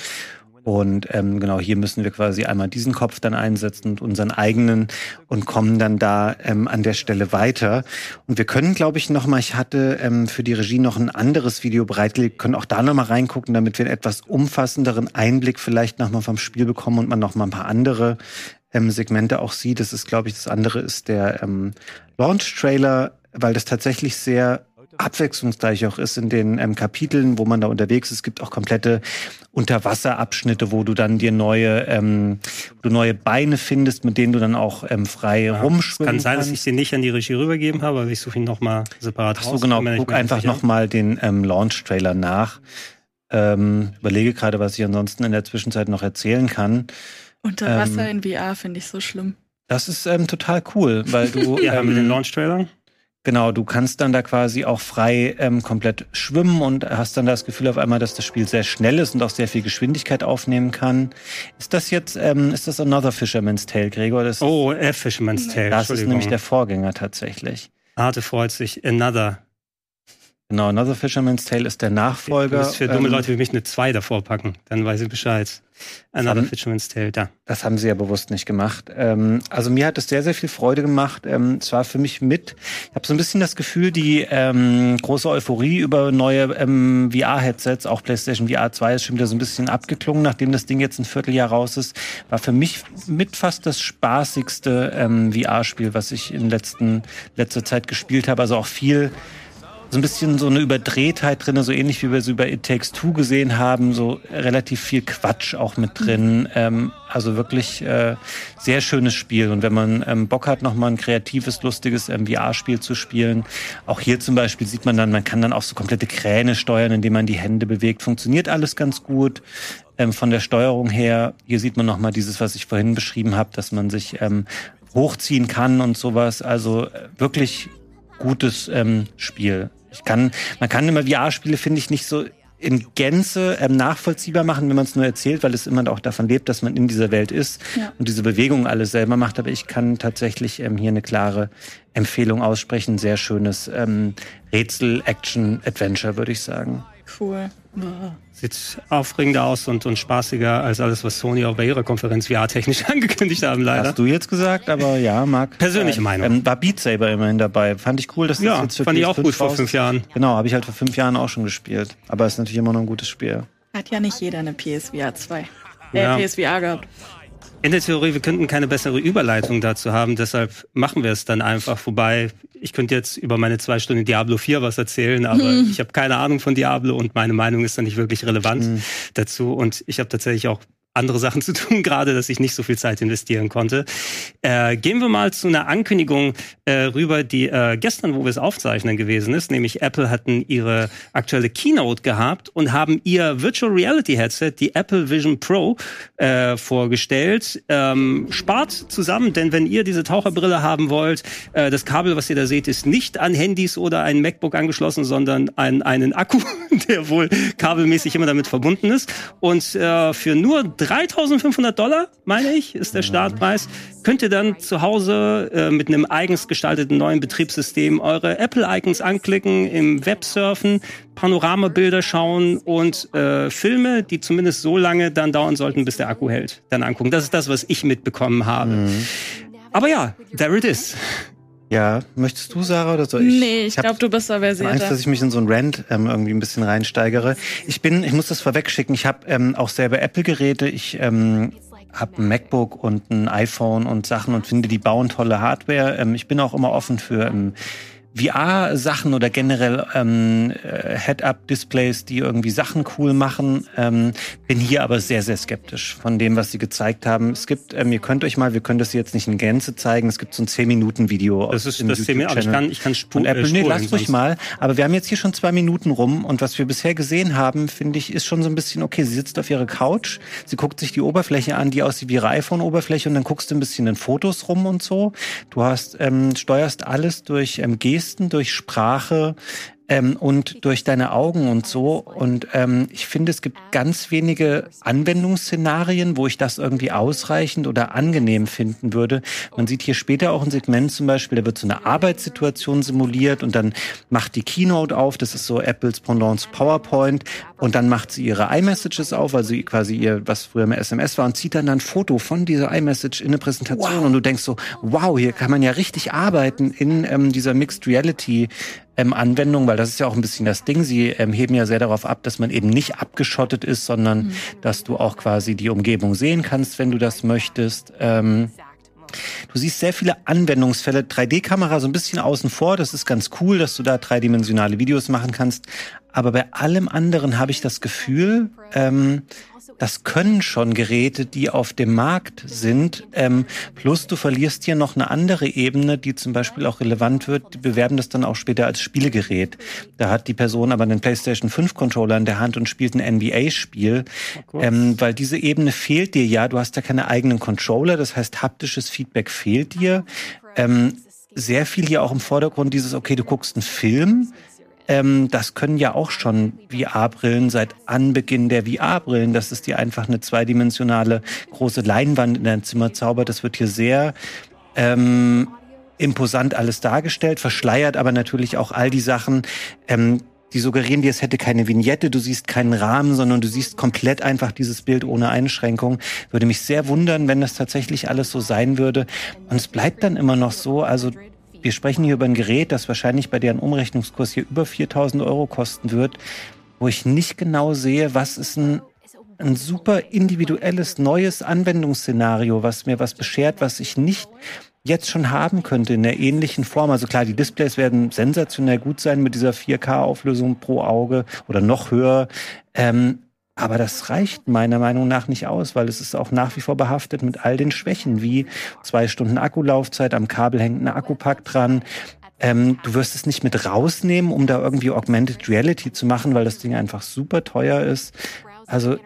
Und ähm, genau hier müssen wir quasi einmal diesen Kopf dann einsetzen und unseren eigenen und kommen dann da ähm, an der Stelle weiter. Und wir können, glaube ich, nochmal, ich hatte ähm, für die Regie noch ein anderes Video bereitgelegt, können auch da nochmal reingucken, damit wir einen etwas umfassenderen Einblick vielleicht nochmal vom Spiel bekommen und man nochmal ein paar andere ähm, Segmente auch sieht. Das ist, glaube ich, das andere ist der ähm, Launch-Trailer, weil das tatsächlich sehr abwechslungsreich auch ist in den ähm, Kapiteln, wo man da unterwegs ist. Es gibt auch komplette Unterwasserabschnitte, wo du dann dir neue, ähm, du neue Beine findest, mit denen du dann auch ähm, frei ja, rumschwimmen Kann sein, kannst. dass ich sie nicht an die Regie rübergeben habe, aber ich suche ihn nochmal separat Ach so, raus. genau. Guck einfach nochmal den ähm, Launch-Trailer nach. Ähm, überlege gerade, was ich ansonsten in der Zwischenzeit noch erzählen kann. Unter Wasser ähm, in VR finde ich so schlimm. Das ist ähm, total cool, weil du. ja, ähm, mit den Launch-Trailern. Genau, du kannst dann da quasi auch frei ähm, komplett schwimmen und hast dann das Gefühl auf einmal, dass das Spiel sehr schnell ist und auch sehr viel Geschwindigkeit aufnehmen kann. Ist das jetzt, ähm, ist das Another Fisherman's Tale, Gregor? Das oh, F Fisherman's Tale. Das ist nämlich der Vorgänger tatsächlich. Arte freut sich. Another. Genau, Another Fisherman's Tale ist der Nachfolger. Du musst für dumme ähm, Leute wie mich eine 2 davor packen, dann weiß ich Bescheid. Another haben, Fisherman's Tale, da. Das haben sie ja bewusst nicht gemacht. Ähm, also mir hat es sehr, sehr viel Freude gemacht. Ähm, es war für mich mit, ich habe so ein bisschen das Gefühl, die ähm, große Euphorie über neue ähm, VR-Headsets, auch PlayStation VR 2 ist schon wieder so ein bisschen abgeklungen, nachdem das Ding jetzt ein Vierteljahr raus ist, war für mich mit fast das spaßigste ähm, VR-Spiel, was ich in letzten, letzter Zeit gespielt habe. Also auch viel so ein bisschen so eine Überdrehtheit drin, so ähnlich wie wir es über It Takes Two gesehen haben, so relativ viel Quatsch auch mit drin. Mhm. Ähm, also wirklich äh, sehr schönes Spiel. Und wenn man ähm, Bock hat, nochmal ein kreatives, lustiges ähm, VR-Spiel zu spielen, auch hier zum Beispiel sieht man dann, man kann dann auch so komplette Kräne steuern, indem man die Hände bewegt. Funktioniert alles ganz gut. Ähm, von der Steuerung her, hier sieht man nochmal dieses, was ich vorhin beschrieben habe, dass man sich ähm, hochziehen kann und sowas. Also äh, wirklich gutes ähm, Spiel. Ich kann, man kann immer VR-Spiele, finde ich, nicht so in Gänze ähm, nachvollziehbar machen, wenn man es nur erzählt, weil es immer auch davon lebt, dass man in dieser Welt ist ja. und diese Bewegungen alles selber macht. Aber ich kann tatsächlich ähm, hier eine klare Empfehlung aussprechen. Sehr schönes ähm, Rätsel-Action-Adventure, würde ich sagen. Cool. Sieht aufregender aus und, und spaßiger als alles, was Sony auch bei ihrer Konferenz VR-technisch angekündigt haben, leider. Hast du jetzt gesagt, aber ja, Marc. Persönliche äh, Meinung. Ähm, war Beat Saber immerhin dabei. Fand ich cool, dass das ja, jetzt für fand PS5 ich auch gut vor fünf Jahren. Genau, habe ich halt vor fünf Jahren auch schon gespielt. Aber ist natürlich immer noch ein gutes Spiel. Hat ja nicht jeder eine PSVR 2. Äh, ja. PSVR gehabt. In der Theorie, wir könnten keine bessere Überleitung dazu haben, deshalb machen wir es dann einfach. Wobei, ich könnte jetzt über meine zwei Stunden Diablo 4 was erzählen, aber hm. ich habe keine Ahnung von Diablo und meine Meinung ist dann nicht wirklich relevant hm. dazu. Und ich habe tatsächlich auch andere Sachen zu tun, gerade dass ich nicht so viel Zeit investieren konnte. Äh, gehen wir mal zu einer Ankündigung äh, rüber, die äh, gestern, wo wir es aufzeichnen gewesen ist, nämlich Apple hatten ihre aktuelle Keynote gehabt und haben ihr Virtual Reality Headset, die Apple Vision Pro, äh, vorgestellt. Ähm, spart zusammen, denn wenn ihr diese Taucherbrille haben wollt, äh, das Kabel, was ihr da seht, ist nicht an Handys oder ein MacBook angeschlossen, sondern an einen Akku, der wohl kabelmäßig immer damit verbunden ist. Und äh, für nur 3500 Dollar, meine ich, ist der Startpreis. Könnt ihr dann zu Hause äh, mit einem eigens gestalteten neuen Betriebssystem eure Apple-Icons anklicken, im Web surfen, Panoramabilder schauen und äh, Filme, die zumindest so lange dann dauern sollten, bis der Akku hält, dann angucken. Das ist das, was ich mitbekommen habe. Mhm. Aber ja, there it is. Ja, möchtest du, Sarah, oder soll ich? Nee, ich, glaube, du bist da versierter. Angst, dass ich mich in so ein Rant ähm, irgendwie ein bisschen reinsteigere. Ich bin, ich muss das vorwegschicken, ich habe ähm, auch selber Apple-Geräte. Ich ähm, habe ein MacBook und ein iPhone und Sachen und finde, die bauen tolle Hardware. Ähm, ich bin auch immer offen für ähm, VR-Sachen oder generell ähm, äh, Head-Up-Displays, die irgendwie Sachen cool machen. Ähm, bin hier aber sehr, sehr skeptisch von dem, was sie gezeigt haben. Es gibt, ähm, ihr könnt euch mal, wir können das jetzt nicht in Gänze zeigen, es gibt so ein 10-Minuten-Video. Das ist das 10 Minuten, ich kann, ich kann spuren. Apple, äh, nee, lasst ruhig mal. Aber wir haben jetzt hier schon zwei Minuten rum und was wir bisher gesehen haben, finde ich, ist schon so ein bisschen, okay, sie sitzt auf ihrer Couch, sie guckt sich die Oberfläche an, die aussieht wie ihre iPhone-Oberfläche und dann guckst du ein bisschen in Fotos rum und so. Du hast, ähm, steuerst alles durch ähm, Gesten, durch Sprache, ähm, und durch deine Augen und so. Und ähm, ich finde, es gibt ganz wenige Anwendungsszenarien, wo ich das irgendwie ausreichend oder angenehm finden würde. Man sieht hier später auch ein Segment zum Beispiel, da wird so eine Arbeitssituation simuliert und dann macht die Keynote auf, das ist so Apples Pendant PowerPoint und dann macht sie ihre iMessages auf, also quasi ihr, was früher mal SMS war und zieht dann ein Foto von dieser iMessage in eine Präsentation wow. und du denkst so, wow, hier kann man ja richtig arbeiten in ähm, dieser Mixed Reality ähm, Anwendung, weil das ist ja auch ein bisschen das Ding. Sie ähm, heben ja sehr darauf ab, dass man eben nicht abgeschottet ist, sondern mhm. dass du auch quasi die Umgebung sehen kannst, wenn du das möchtest. Ähm, Du siehst sehr viele Anwendungsfälle. 3D-Kamera so ein bisschen außen vor. Das ist ganz cool, dass du da dreidimensionale Videos machen kannst. Aber bei allem anderen habe ich das Gefühl, ähm, das können schon Geräte, die auf dem Markt sind. Ähm, plus du verlierst hier noch eine andere Ebene, die zum Beispiel auch relevant wird. Die bewerben das dann auch später als Spielegerät. Da hat die Person aber einen PlayStation 5 Controller in der Hand und spielt ein NBA-Spiel. Oh ähm, weil diese Ebene fehlt dir ja. Du hast ja keine eigenen Controller. Das heißt, haptisches Feedback fehlt dir. Ähm, sehr viel hier auch im Vordergrund dieses, okay, du guckst einen Film ähm, das können ja auch schon VR-Brillen seit Anbeginn der VR-Brillen, dass es dir einfach eine zweidimensionale große Leinwand in dein Zimmer zaubert. Das wird hier sehr ähm, imposant alles dargestellt, verschleiert aber natürlich auch all die Sachen, ähm, die suggerieren dir, es hätte keine Vignette, du siehst keinen Rahmen, sondern du siehst komplett einfach dieses Bild ohne Einschränkung. Würde mich sehr wundern, wenn das tatsächlich alles so sein würde. Und es bleibt dann immer noch so, also wir sprechen hier über ein Gerät, das wahrscheinlich bei deren Umrechnungskurs hier über 4000 Euro kosten wird, wo ich nicht genau sehe, was ist ein, ein super individuelles neues Anwendungsszenario, was mir was beschert, was ich nicht jetzt schon haben könnte in der ähnlichen Form. Also klar, die Displays werden sensationell gut sein mit dieser 4K-Auflösung pro Auge oder noch höher. Ähm, aber das reicht meiner Meinung nach nicht aus, weil es ist auch nach wie vor behaftet mit all den Schwächen, wie zwei Stunden Akkulaufzeit, am Kabel hängt ein Akkupack dran. Ähm, du wirst es nicht mit rausnehmen, um da irgendwie Augmented Reality zu machen, weil das Ding einfach super teuer ist. Also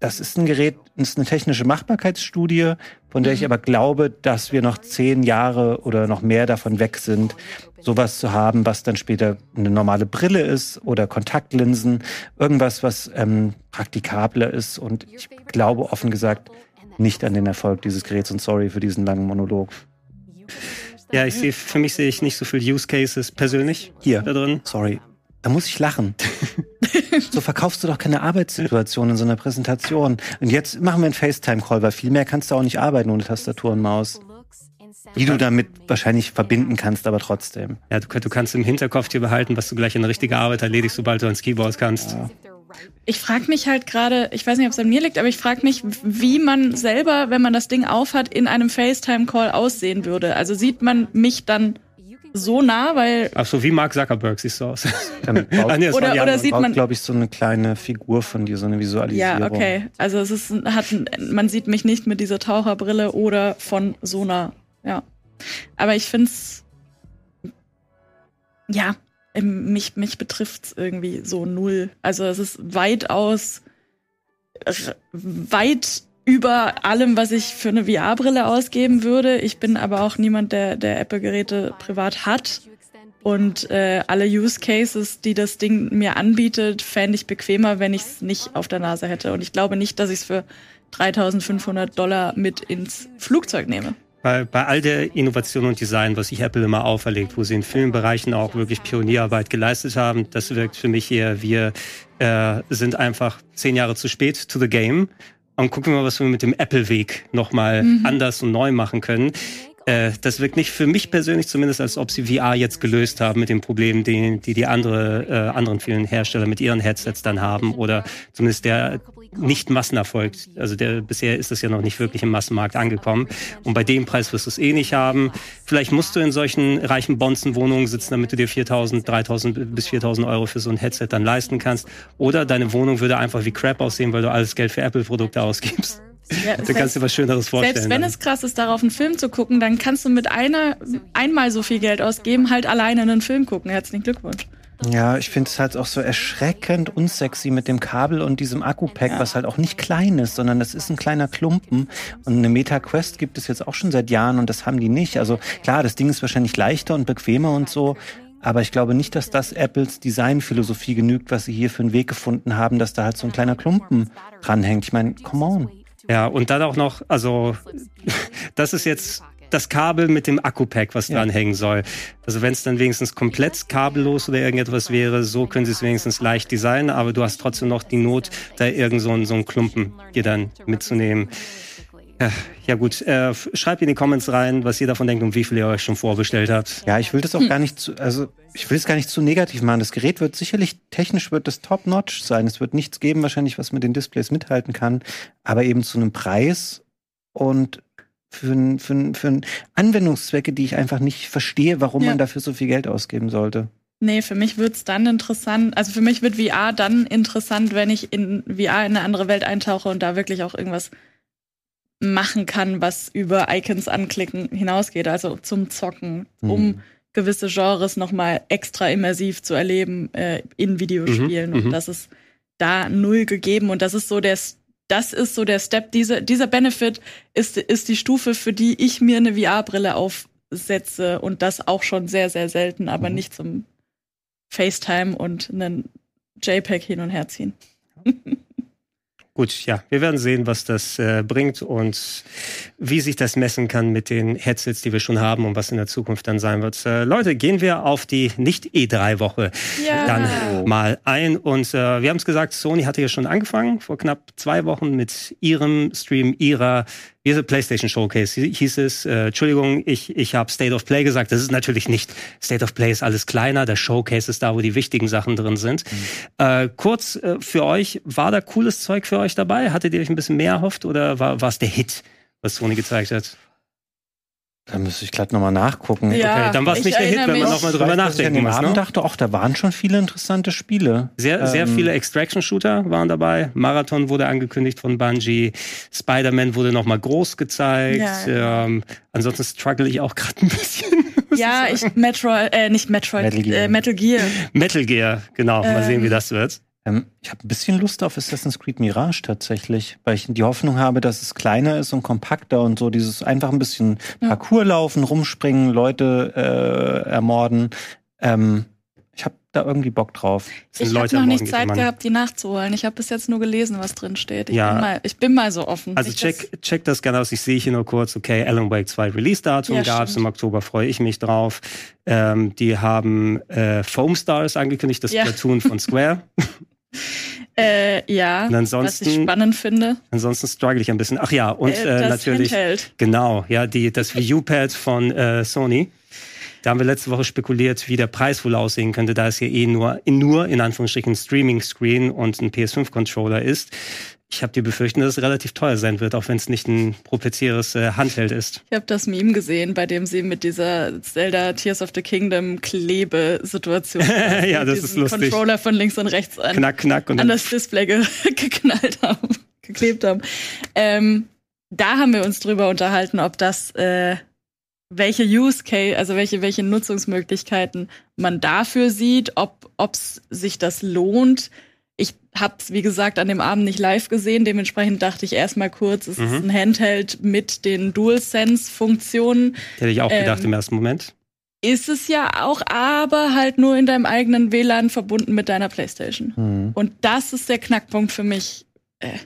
das ist ein Gerät, das ist eine technische Machbarkeitsstudie, von der ich mhm. aber glaube, dass wir noch zehn Jahre oder noch mehr davon weg sind, sowas zu haben, was dann später eine normale Brille ist oder Kontaktlinsen, irgendwas, was ähm, praktikabler ist. Und ich glaube offen gesagt nicht an den Erfolg dieses Geräts und sorry für diesen langen Monolog. Ja, ich sehe, für mich sehe ich nicht so viele Use Cases persönlich hier da drin. Sorry. Da muss ich lachen. so verkaufst du doch keine Arbeitssituation in so einer Präsentation. Und jetzt machen wir einen FaceTime-Call, weil viel mehr kannst du auch nicht arbeiten ohne Tastatur und Maus. Die du damit wahrscheinlich verbinden kannst, aber trotzdem. Ja, du, du kannst im Hinterkopf dir behalten, was du gleich in richtiger Arbeit erledigst, sobald du ans Keyboard kannst. Ja. Ich frage mich halt gerade, ich weiß nicht, ob es an mir liegt, aber ich frage mich, wie man selber, wenn man das Ding aufhat, in einem FaceTime-Call aussehen würde. Also sieht man mich dann so nah, weil. Ach so, wie Mark Zuckerberg siehst du aus. Baut, ah, nee, oder oder sieht man, glaube ich, so eine kleine Figur von dir, so eine Visualisierung. Ja, okay. Also es ist, hat, man sieht mich nicht mit dieser Taucherbrille oder von so nah ja. Aber ich finde es, ja, mich, mich betrifft es irgendwie so null. Also es ist weitaus, weit über allem, was ich für eine VR-Brille ausgeben würde. Ich bin aber auch niemand, der, der Apple-Geräte privat hat. Und äh, alle Use Cases, die das Ding mir anbietet, fände ich bequemer, wenn ich es nicht auf der Nase hätte. Und ich glaube nicht, dass ich es für 3500 Dollar mit ins Flugzeug nehme bei, bei all der Innovation und Design, was sich Apple immer auferlegt, wo sie in vielen Bereichen auch wirklich Pionierarbeit geleistet haben, das wirkt für mich eher, wir äh, sind einfach zehn Jahre zu spät to the game und gucken wir mal, was wir mit dem Apple-Weg nochmal mhm. anders und neu machen können. Äh, das wirkt nicht für mich persönlich zumindest, als ob sie VR jetzt gelöst haben mit den Problemen, die die, die andere, äh, anderen vielen Hersteller mit ihren Headsets dann haben oder zumindest der nicht Massenerfolg. Also der, bisher ist das ja noch nicht wirklich im Massenmarkt angekommen. Und bei dem Preis wirst du es eh nicht haben. Vielleicht musst du in solchen reichen Bonzen-Wohnungen sitzen, damit du dir 4.000, 3.000 bis 4.000 Euro für so ein Headset dann leisten kannst. Oder deine Wohnung würde einfach wie Crap aussehen, weil du alles Geld für Apple-Produkte ausgibst. Ja, du kannst dir was Schöneres vorstellen. Selbst wenn dann. es krass ist, darauf einen Film zu gucken, dann kannst du mit einer einmal so viel Geld ausgeben, halt alleine einen Film gucken. Herzlichen Glückwunsch. Ja, ich finde es halt auch so erschreckend unsexy mit dem Kabel und diesem Akku-Pack, ja. was halt auch nicht klein ist, sondern das ist ein kleiner Klumpen. Und eine Meta Quest gibt es jetzt auch schon seit Jahren und das haben die nicht. Also klar, das Ding ist wahrscheinlich leichter und bequemer und so. Aber ich glaube nicht, dass das Apples Designphilosophie genügt, was sie hier für einen Weg gefunden haben, dass da halt so ein kleiner Klumpen dranhängt. Ich meine, come on. Ja, und dann auch noch, also das ist jetzt das Kabel mit dem Akku-Pack, was ja. dranhängen soll. Also wenn es dann wenigstens komplett kabellos oder irgendetwas wäre, so können sie es wenigstens leicht designen, aber du hast trotzdem noch die Not, da irgend so, so einen Klumpen dir dann mitzunehmen. Ja, gut, äh, schreibt in die Comments rein, was ihr davon denkt und wie viel ihr euch schon vorbestellt habt. Ja, ich will das auch hm. gar nicht zu, also ich will es gar nicht zu negativ machen. Das Gerät wird sicherlich, technisch wird das top-notch sein. Es wird nichts geben, wahrscheinlich, was mit den Displays mithalten kann, aber eben zu einem Preis und für, für, für Anwendungszwecke, die ich einfach nicht verstehe, warum ja. man dafür so viel Geld ausgeben sollte. Nee, für mich wird's dann interessant. Also für mich wird VR dann interessant, wenn ich in VR in eine andere Welt eintauche und da wirklich auch irgendwas machen kann, was über Icons anklicken hinausgeht, also zum Zocken, mhm. um gewisse Genres nochmal extra immersiv zu erleben äh, in Videospielen. Mhm. Und mhm. das ist da null gegeben. Und das ist so der, das ist so der Step. Diese, dieser Benefit ist, ist die Stufe, für die ich mir eine VR-Brille aufsetze und das auch schon sehr, sehr selten, aber mhm. nicht zum FaceTime und einen JPEG hin und her ziehen. Gut, ja, wir werden sehen, was das äh, bringt und wie sich das messen kann mit den Headsets, die wir schon haben und was in der Zukunft dann sein wird. Äh, Leute, gehen wir auf die Nicht-E3-Woche ja. dann mal ein. Und äh, wir haben es gesagt, Sony hatte ja schon angefangen, vor knapp zwei Wochen mit ihrem Stream ihrer wie ist PlayStation Showcase hieß es, äh, Entschuldigung, ich, ich habe State of Play gesagt. Das ist natürlich nicht. State of Play ist alles kleiner. Der Showcase ist da, wo die wichtigen Sachen drin sind. Mhm. Äh, kurz äh, für euch, war da cooles Zeug für euch dabei? Hattet ihr euch ein bisschen mehr erhofft oder war es der Hit, was Sony gezeigt hat? Da müsste ich gleich nochmal nachgucken. Ja, okay, dann war es nicht der Hit, wenn man nochmal drüber nachdenken ich muss. Ich ne? dachte, auch, da waren schon viele interessante Spiele. Sehr, ähm, sehr viele Extraction-Shooter waren dabei. Marathon wurde angekündigt von Bungie. Spider-Man wurde nochmal groß gezeigt. Ja, ähm, ansonsten struggle ich auch gerade ein bisschen. ja, ich Metroid, äh, nicht Metroid, Metal Gear. Äh, Metal Gear. Metal Gear, genau. Ähm, Mal sehen, wie ähm, das wird. Ähm, ich habe ein bisschen Lust auf Assassin's Creed Mirage tatsächlich, weil ich die Hoffnung habe, dass es kleiner ist und kompakter und so dieses einfach ein bisschen ja. Parcours laufen, rumspringen, Leute äh, ermorden. Ähm, da irgendwie Bock drauf. Ich habe noch nicht Zeit gehabt, die nachzuholen. Ich habe bis jetzt nur gelesen, was drin steht. Ich, ja. bin, mal, ich bin mal so offen. Also check, das check das gerne aus. Ich sehe hier nur kurz, okay, Alan Wake 2 Release-Datum ja, gab es. Im Oktober freue ich mich drauf. Ähm, die haben äh, Foam Stars angekündigt, das ja. Platoon von Square. Äh, ja, was ich spannend finde. Ansonsten struggle ich ein bisschen. Ach ja, und äh, natürlich. Handheld. Genau, ja, die, das Wii U-Pad von äh, Sony. Da haben wir letzte Woche spekuliert, wie der Preis wohl aussehen könnte, da es ja eh nur, nur in Anführungsstrichen Streaming-Screen und ein PS5-Controller ist. Ich habe die Befürchtung, dass es relativ teuer sein wird, auch wenn es nicht ein proprietäres äh, Handheld ist. Ich habe das Meme gesehen, bei dem sie mit dieser Zelda Tears of the Kingdom Klebesituation ja, das ist lustig. Controller von links und rechts an, knack, knack und an das Display ge geknallt haben, geklebt haben. Ähm, da haben wir uns drüber unterhalten, ob das äh, welche Use Case, also welche welche Nutzungsmöglichkeiten man dafür sieht, ob ob's sich das lohnt ich habe es, wie gesagt, an dem Abend nicht live gesehen. Dementsprechend dachte ich erstmal kurz, es mhm. ist ein Handheld mit den DualSense-Funktionen. Hätte ich auch gedacht ähm, im ersten Moment. Ist es ja auch, aber halt nur in deinem eigenen WLAN verbunden mit deiner Playstation. Mhm. Und das ist der Knackpunkt für mich. Äh,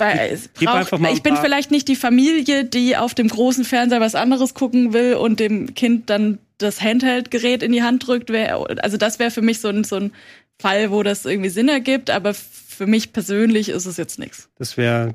weil es braucht, ich bin vielleicht nicht die Familie, die auf dem großen Fernseher was anderes gucken will und dem Kind dann das Handheld-Gerät in die Hand drückt. Also das wäre für mich so ein, so ein Fall, wo das irgendwie Sinn ergibt, aber für mich persönlich ist es jetzt nichts. Das wäre,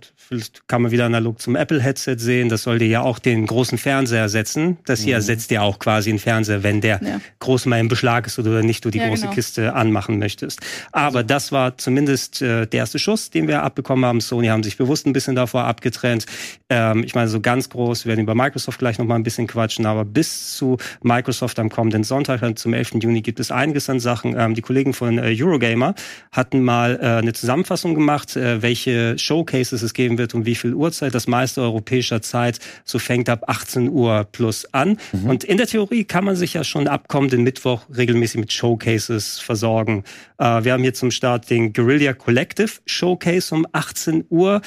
kann man wieder analog zum Apple-Headset sehen. Das sollte ja auch den großen Fernseher ersetzen. Das hier mhm. ersetzt ja auch quasi einen Fernseher, wenn der ja. groß mal im Beschlag ist oder nicht du die ja, große genau. Kiste anmachen möchtest. Aber also. das war zumindest äh, der erste Schuss, den wir abbekommen haben. Sony haben sich bewusst ein bisschen davor abgetrennt. Ähm, ich meine, so ganz groß, wir werden über Microsoft gleich noch mal ein bisschen quatschen, aber bis zu Microsoft am kommenden Sonntag, zum 11. Juni, gibt es einiges an Sachen. Ähm, die Kollegen von äh, Eurogamer hatten mal äh, eine Zusammenfassung gemacht, äh, welche Showcases es geben wird und wie viel Uhrzeit. Das meiste europäischer Zeit, so fängt ab 18 Uhr plus an. Mhm. Und in der Theorie kann man sich ja schon ab kommenden Mittwoch regelmäßig mit Showcases versorgen. Äh, wir haben hier zum Start den Guerilla Collective Showcase um 18 Uhr.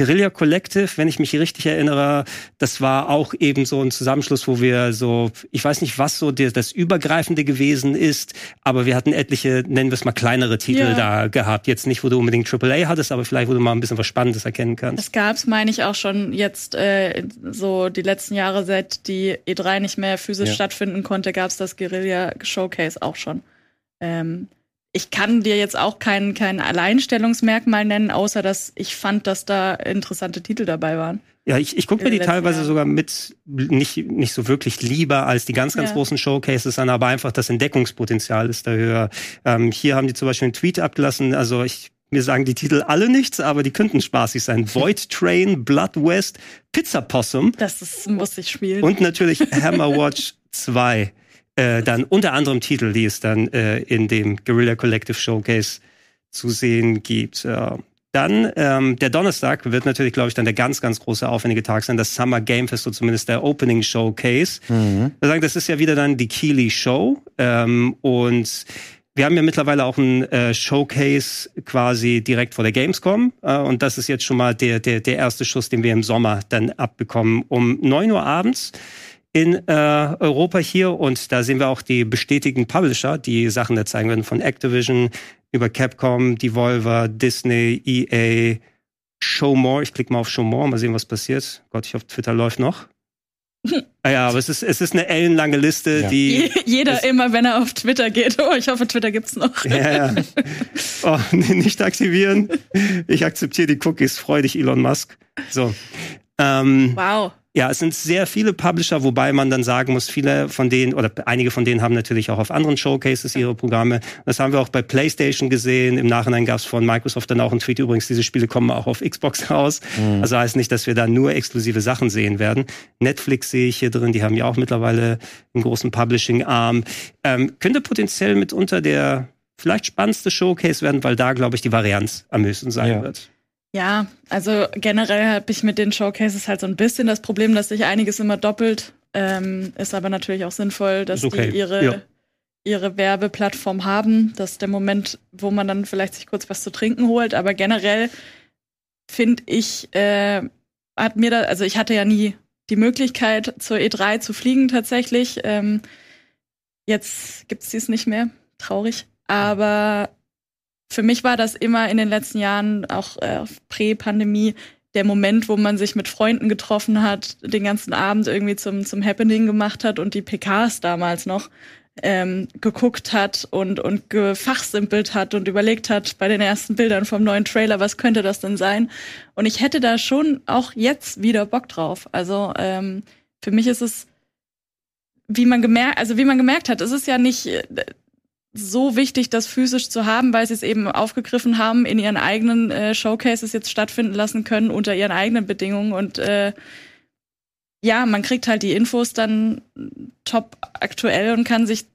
Guerilla Collective, wenn ich mich richtig erinnere, das war auch eben so ein Zusammenschluss, wo wir so, ich weiß nicht, was so das Übergreifende gewesen ist, aber wir hatten etliche, nennen wir es mal kleinere Titel ja. da gehabt. Jetzt nicht, wo du unbedingt AAA hattest, aber vielleicht, wo du mal ein bisschen was Spannendes erkennen kannst. Das gab's, meine ich, auch schon jetzt äh, so die letzten Jahre, seit die E3 nicht mehr physisch ja. stattfinden konnte, gab's das Guerilla Showcase auch schon. Ähm, ich kann dir jetzt auch kein, kein Alleinstellungsmerkmal nennen, außer dass ich fand, dass da interessante Titel dabei waren. Ja, ich, ich gucke mir die teilweise Jahr. sogar mit nicht, nicht so wirklich lieber als die ganz, ganz ja. großen Showcases an, aber einfach das Entdeckungspotenzial ist da höher. Ähm, hier haben die zum Beispiel einen Tweet abgelassen, also ich mir sagen die Titel alle nichts, aber die könnten spaßig sein. Void Train, Blood West, Pizza Possum. Das ist, muss ich spielen. Und natürlich Hammer Watch 2. äh, dann unter anderem Titel, die es dann äh, in dem Guerrilla Collective Showcase zu sehen gibt. Äh, dann ähm, der Donnerstag wird natürlich, glaube ich, dann der ganz, ganz große aufwendige Tag sein, das Summer Game Fest, so zumindest der Opening Showcase. Mhm. Das ist ja wieder dann die Keely Show ähm, und wir haben ja mittlerweile auch ein äh, Showcase quasi direkt vor der Gamescom äh, und das ist jetzt schon mal der, der, der erste Schuss, den wir im Sommer dann abbekommen. Um neun Uhr abends in äh, Europa hier und da sehen wir auch die bestätigten Publisher, die Sachen da zeigen werden, von Activision über Capcom, Devolver, Disney, EA, Show More. Ich klicke mal auf Show More, mal sehen, was passiert. Gott, ich hoffe, Twitter läuft noch. ah ja, aber es ist, es ist eine ellenlange Liste, ja. die. Jeder immer, wenn er auf Twitter geht. Oh, ich hoffe, Twitter gibt's noch. ja, ja. Oh, nicht aktivieren. Ich akzeptiere die Cookies. Freu dich, Elon Musk. So. Ähm, wow. Ja, es sind sehr viele Publisher, wobei man dann sagen muss, viele von denen oder einige von denen haben natürlich auch auf anderen Showcases ihre Programme. Das haben wir auch bei PlayStation gesehen. Im Nachhinein gab es von Microsoft dann auch einen Tweet. Übrigens, diese Spiele kommen auch auf Xbox raus. Mhm. Also heißt nicht, dass wir da nur exklusive Sachen sehen werden. Netflix sehe ich hier drin. Die haben ja auch mittlerweile einen großen Publishing-Arm. Ähm, könnte potenziell mitunter der vielleicht spannendste Showcase werden, weil da, glaube ich, die Varianz am höchsten sein ja. wird. Ja, also generell habe ich mit den Showcases halt so ein bisschen das Problem, dass sich einiges immer doppelt. Ähm, ist aber natürlich auch sinnvoll, dass okay. die ihre, ja. ihre Werbeplattform haben. Das ist der Moment, wo man dann vielleicht sich kurz was zu trinken holt. Aber generell finde ich, äh, hat mir da, also ich hatte ja nie die Möglichkeit, zur E3 zu fliegen tatsächlich. Ähm, jetzt gibt's dies nicht mehr. Traurig. Aber für mich war das immer in den letzten Jahren, auch äh, Prä-Pandemie, der Moment, wo man sich mit Freunden getroffen hat, den ganzen Abend irgendwie zum, zum Happening gemacht hat und die PKs damals noch ähm, geguckt hat und, und gefachsimpelt hat und überlegt hat bei den ersten Bildern vom neuen Trailer, was könnte das denn sein? Und ich hätte da schon auch jetzt wieder Bock drauf. Also ähm, für mich ist es, wie man gemerkt, also wie man gemerkt hat, es ist ja nicht so wichtig, das physisch zu haben, weil sie es eben aufgegriffen haben, in ihren eigenen äh, Showcases jetzt stattfinden lassen können unter ihren eigenen Bedingungen. Und äh, ja, man kriegt halt die Infos dann top aktuell und kann sich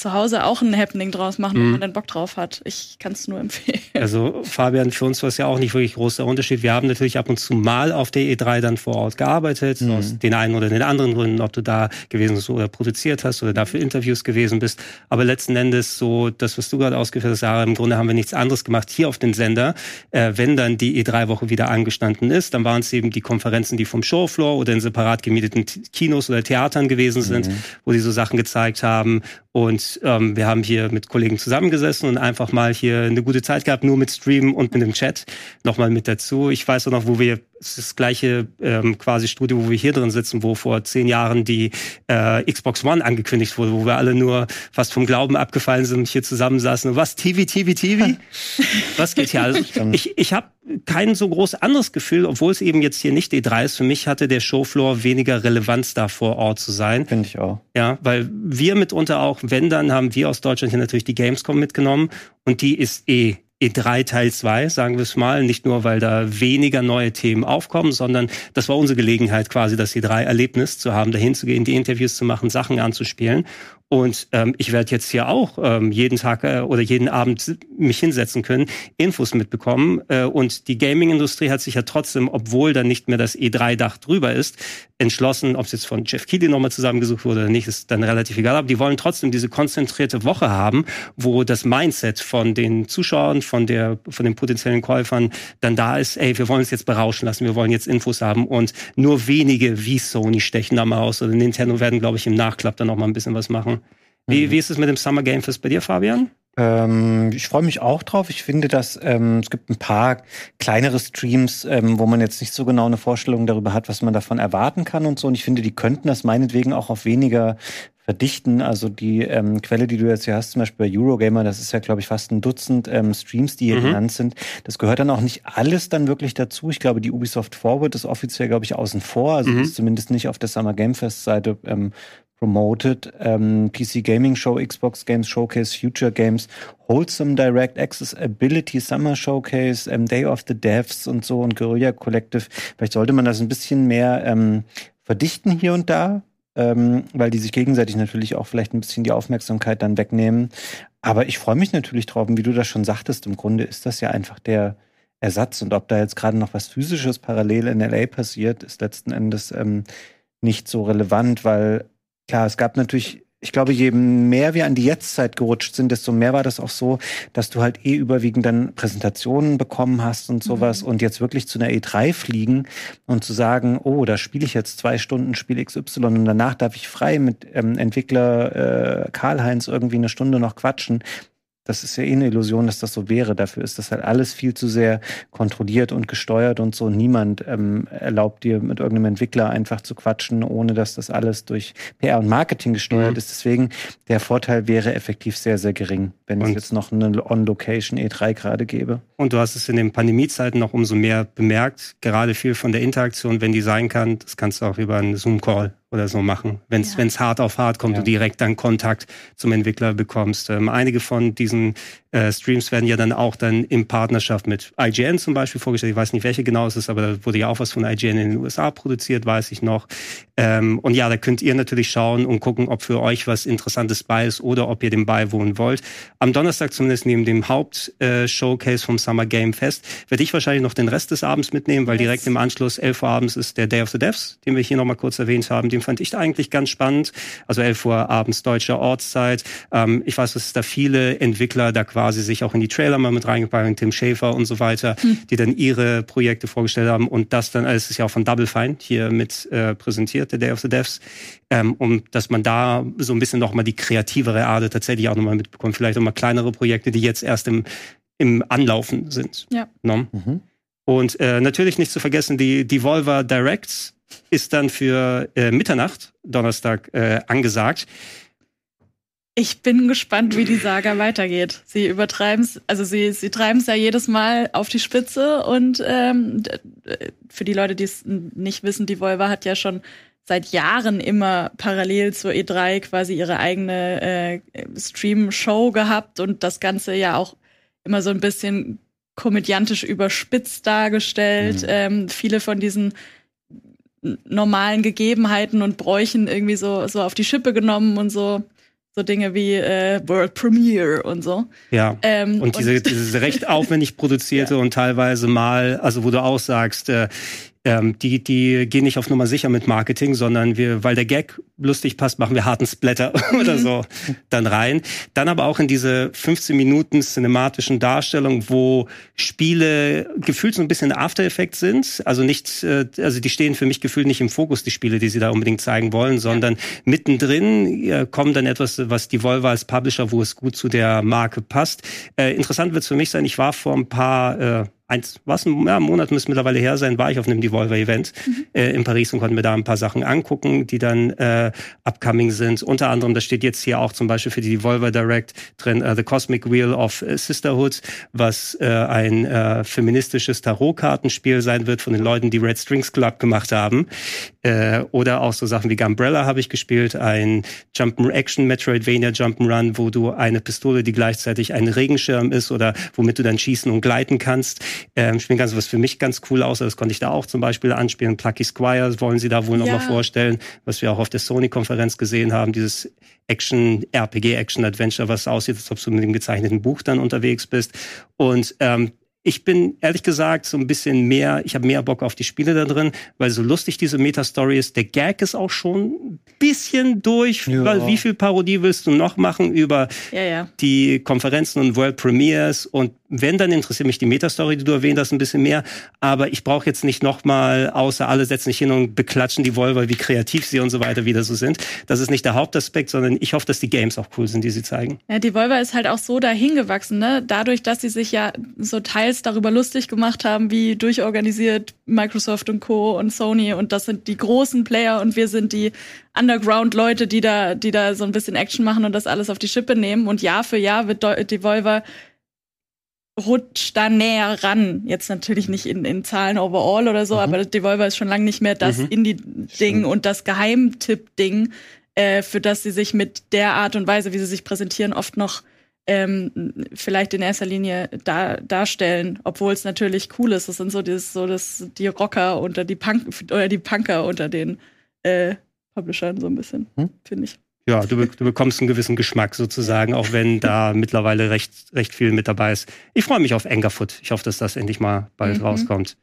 zu Hause auch ein Happening draus machen, mhm. wenn man dann Bock drauf hat. Ich kann es nur empfehlen. Also Fabian, für uns war es ja auch nicht wirklich großer Unterschied. Wir haben natürlich ab und zu mal auf der E3 dann vor Ort gearbeitet, mhm. aus den einen oder den anderen Gründen, ob du da gewesen bist oder produziert hast oder dafür Interviews gewesen bist. Aber letzten Endes so, das, was du gerade ausgeführt hast, Sarah, im Grunde haben wir nichts anderes gemacht hier auf den Sender. Äh, wenn dann die E3-Woche wieder angestanden ist, dann waren es eben die Konferenzen, die vom Showfloor oder in separat gemieteten Kinos oder Theatern gewesen sind, mhm. wo die so Sachen gezeigt haben. Und ähm, wir haben hier mit Kollegen zusammengesessen und einfach mal hier eine gute Zeit gehabt, nur mit Stream und mit dem Chat nochmal mit dazu. Ich weiß auch noch, wo wir das gleiche ähm, quasi Studio, wo wir hier drin sitzen, wo vor zehn Jahren die äh, Xbox One angekündigt wurde, wo wir alle nur fast vom Glauben abgefallen sind und hier zusammensaßen. Was? TV, TV, TV? Was geht hier? Also ich ich habe kein so groß anderes Gefühl, obwohl es eben jetzt hier nicht E3 ist. Für mich hatte der Showfloor weniger Relevanz da vor Ort zu sein. Finde ich auch. Ja, weil wir mitunter auch, wenn dann, haben wir aus Deutschland hier natürlich die Gamescom mitgenommen und die ist eh E3 Teil 2, sagen wir es mal. Nicht nur, weil da weniger neue Themen aufkommen, sondern das war unsere Gelegenheit, quasi das E3-Erlebnis zu haben, dahin zu gehen, die Interviews zu machen, Sachen anzuspielen. Und ähm, ich werde jetzt hier auch ähm, jeden Tag äh, oder jeden Abend mich hinsetzen können, Infos mitbekommen. Äh, und die Gaming-Industrie hat sich ja trotzdem, obwohl dann nicht mehr das E3-Dach drüber ist, entschlossen, ob es jetzt von Jeff Keighley nochmal zusammengesucht wurde oder nicht, ist dann relativ egal. Aber die wollen trotzdem diese konzentrierte Woche haben, wo das Mindset von den Zuschauern, von der, von den potenziellen Käufern dann da ist, ey, wir wollen uns jetzt berauschen lassen, wir wollen jetzt Infos haben und nur wenige wie Sony stechen da mal aus oder Nintendo werden, glaube ich, im Nachklapp dann noch mal ein bisschen was machen. Wie, mhm. wie ist es mit dem Summer Game Fest bei dir, Fabian? Ähm, ich freue mich auch drauf. Ich finde, dass ähm, es gibt ein paar kleinere Streams, ähm, wo man jetzt nicht so genau eine Vorstellung darüber hat, was man davon erwarten kann und so. Und ich finde, die könnten das meinetwegen auch auf weniger verdichten. Also die ähm, Quelle, die du jetzt hier hast, zum Beispiel bei Eurogamer, das ist ja, glaube ich, fast ein Dutzend ähm, Streams, die hier mhm. genannt sind. Das gehört dann auch nicht alles dann wirklich dazu. Ich glaube, die Ubisoft Forward ist offiziell, glaube ich, außen vor. Also mhm. ist zumindest nicht auf der Summer Game Fest Seite ähm, promoted. Ähm, PC Gaming Show, Xbox Games Showcase, Future Games, Wholesome Direct Access Ability Summer Showcase, ähm, Day of the Devs und so und Guerilla Collective. Vielleicht sollte man das ein bisschen mehr ähm, verdichten hier und da. ähm, weil die sich gegenseitig natürlich auch vielleicht ein bisschen die Aufmerksamkeit dann wegnehmen. Aber ich freue mich natürlich drauf, und wie du das schon sagtest, im Grunde ist das ja einfach der Ersatz. Und ob da jetzt gerade noch was Physisches parallel in LA passiert, ist letzten Endes ähm, nicht so relevant, weil klar, es gab natürlich ich glaube, je mehr wir an die Jetztzeit gerutscht sind, desto mehr war das auch so, dass du halt eh überwiegend dann Präsentationen bekommen hast und sowas mhm. und jetzt wirklich zu einer E3 fliegen und zu sagen, oh, da spiele ich jetzt zwei Stunden Spiel XY und danach darf ich frei mit ähm, Entwickler äh, Karl-Heinz irgendwie eine Stunde noch quatschen das ist ja eh eine Illusion, dass das so wäre. Dafür ist das halt alles viel zu sehr kontrolliert und gesteuert und so. Niemand ähm, erlaubt dir mit irgendeinem Entwickler einfach zu quatschen, ohne dass das alles durch PR und Marketing gesteuert mhm. ist. Deswegen, der Vorteil wäre effektiv sehr, sehr gering, wenn und es jetzt noch eine On-Location E3 gerade gäbe. Und du hast es in den Pandemiezeiten noch umso mehr bemerkt, gerade viel von der Interaktion, wenn die sein kann, das kannst du auch über einen Zoom-Call oder so machen, wenn es ja. hart auf hart kommt ja. und direkt dann Kontakt zum Entwickler bekommst. Ähm, einige von diesen äh, Streams werden ja dann auch dann in Partnerschaft mit IGN zum Beispiel vorgestellt. Ich weiß nicht, welche genau es ist, aber da wurde ja auch was von IGN in den USA produziert, weiß ich noch. Ähm, und ja, da könnt ihr natürlich schauen und gucken, ob für euch was Interessantes bei ist oder ob ihr dem beiwohnen wollt. Am Donnerstag zumindest neben dem Haupt-Showcase äh, vom Summer Game Fest werde ich wahrscheinlich noch den Rest des Abends mitnehmen, weil direkt im Anschluss 11 Uhr abends ist der Day of the Devs, den wir hier nochmal kurz erwähnt haben. Den fand ich da eigentlich ganz spannend. Also 11 Uhr abends deutscher Ortszeit. Ähm, ich weiß, dass es da viele Entwickler da quasi sich auch in die Trailer mal mit reingepackt haben, Tim Schäfer und so weiter, hm. die dann ihre Projekte vorgestellt haben und das dann, alles ist ja auch von Double Fine hier mit äh, präsentiert, der Day of the Devs, ähm, um dass man da so ein bisschen nochmal die kreativere Art tatsächlich auch nochmal mitbekommt. Vielleicht auch mal kleinere Projekte, die jetzt erst im, im Anlaufen sind. Ja. No? Mhm. Und äh, natürlich nicht zu vergessen, die Devolver Directs ist dann für äh, Mitternacht, Donnerstag, äh, angesagt. Ich bin gespannt, wie die Saga weitergeht. Sie übertreiben es, also sie, sie treiben es ja jedes Mal auf die Spitze und ähm, für die Leute, die es nicht wissen, die Volva hat ja schon seit Jahren immer parallel zur E3 quasi ihre eigene äh, Stream-Show gehabt und das Ganze ja auch immer so ein bisschen komödiantisch überspitzt dargestellt. Mhm. Ähm, viele von diesen normalen Gegebenheiten und Bräuchen irgendwie so, so auf die Schippe genommen und so so Dinge wie äh, World Premiere und so. Ja. Ähm, und diese, und diese recht aufwendig produzierte ja. und teilweise mal, also wo du auch sagst, äh, ähm, die, die gehen nicht auf Nummer sicher mit Marketing, sondern wir, weil der Gag lustig passt, machen wir harten Splatter oder so dann rein. Dann aber auch in diese 15 Minuten cinematischen Darstellung, wo Spiele gefühlt so ein bisschen After Effects sind. Also nicht, äh, also die stehen für mich gefühlt nicht im Fokus, die Spiele, die sie da unbedingt zeigen wollen, sondern ja. mittendrin äh, kommt dann etwas, was die Volvo als Publisher, wo es gut zu der Marke passt. Äh, interessant wird es für mich sein, ich war vor ein paar äh, eins, was, ein ja, Monat müsste mittlerweile her sein, war ich auf einem Devolver-Event mhm. äh, in Paris und konnte mir da ein paar Sachen angucken, die dann äh, upcoming sind. Unter anderem, das steht jetzt hier auch zum Beispiel für die Devolver Direct drin, uh, The Cosmic Wheel of Sisterhood, was äh, ein äh, feministisches Tarotkartenspiel sein wird von den Leuten, die Red Strings Club gemacht haben. Äh, oder auch so Sachen wie Gumbrella habe ich gespielt, ein Jump'n'Action Metroidvania Jump'n'Run, wo du eine Pistole, die gleichzeitig ein Regenschirm ist oder womit du dann schießen und gleiten kannst, ähm, spielen kannst, was für mich ganz cool aussah. Das konnte ich da auch zum Beispiel anspielen. Plucky Squires wollen sie da wohl ja. noch mal vorstellen, was wir auch auf der Sony-Konferenz gesehen haben. Dieses Action, RPG, Action Adventure, was aussieht, als ob du mit dem gezeichneten Buch dann unterwegs bist. Und ähm, ich bin ehrlich gesagt so ein bisschen mehr, ich habe mehr Bock auf die Spiele da drin, weil so lustig diese Meta-Story ist. Der Gag ist auch schon ein bisschen durch, ja. weil wie viel Parodie willst du noch machen über ja, ja. die Konferenzen und World Premiers und wenn, dann interessiert mich die Metastory, die du erwähnt hast, ein bisschen mehr. Aber ich brauche jetzt nicht nochmal, außer alle setzen sich hin und beklatschen die Volvo, wie kreativ sie und so weiter wieder so sind. Das ist nicht der Hauptaspekt, sondern ich hoffe, dass die Games auch cool sind, die sie zeigen. Ja, die Volvo ist halt auch so dahingewachsen, ne? Dadurch, dass sie sich ja so teils darüber lustig gemacht haben, wie durchorganisiert Microsoft und Co. und Sony und das sind die großen Player und wir sind die Underground-Leute, die da, die da so ein bisschen Action machen und das alles auf die Schippe nehmen. Und Jahr für Jahr wird Devolver rutscht da näher ran. Jetzt natürlich nicht in, in Zahlen overall oder so, mhm. aber Devolver ist schon lange nicht mehr das mhm. Indie-Ding und das Geheimtipp-Ding, äh, für das sie sich mit der Art und Weise, wie sie sich präsentieren, oft noch ähm, vielleicht in erster Linie da, darstellen, obwohl es natürlich cool ist. Das sind so, dieses, so das, die Rocker unter die Punk oder die Punker unter den äh, Publishern so ein bisschen, hm? finde ich. Ja, du, du, bekommst einen gewissen Geschmack sozusagen, auch wenn da mittlerweile recht, recht viel mit dabei ist. Ich freue mich auf Angerfoot. Ich hoffe, dass das endlich mal bald mhm. rauskommt.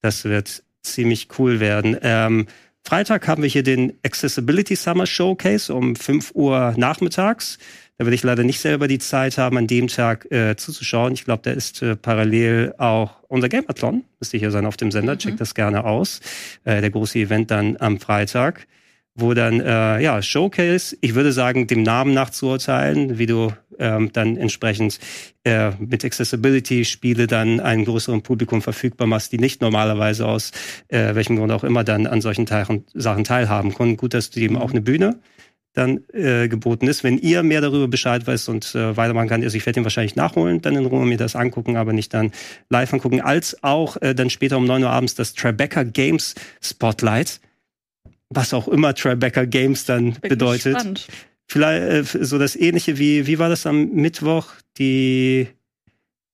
Das wird ziemlich cool werden. Ähm, Freitag haben wir hier den Accessibility Summer Showcase um 5 Uhr nachmittags. Da werde ich leider nicht selber die Zeit haben, an dem Tag äh, zuzuschauen. Ich glaube, da ist äh, parallel auch unser Gameathlon. Müsste hier sein auf dem Sender. Mhm. Checkt das gerne aus. Äh, der große Event dann am Freitag wo dann äh, ja Showcase, ich würde sagen, dem Namen nach zu urteilen, wie du ähm, dann entsprechend äh, mit Accessibility Spiele dann einem größeren Publikum verfügbar machst, die nicht normalerweise aus äh, welchem Grund auch immer dann an solchen Teilen, Sachen teilhaben können. Gut, dass du eben auch eine Bühne dann äh, geboten ist. Wenn ihr mehr darüber Bescheid weißt und äh, weitermachen kann, also ich werde ihn wahrscheinlich nachholen, dann in Ruhe mir das angucken, aber nicht dann live angucken, als auch äh, dann später um neun Uhr abends das Tribeca Games Spotlight was auch immer Tribeca Games dann Bin bedeutet. Gespannt. Vielleicht äh, so das ähnliche wie, wie war das am Mittwoch? Die,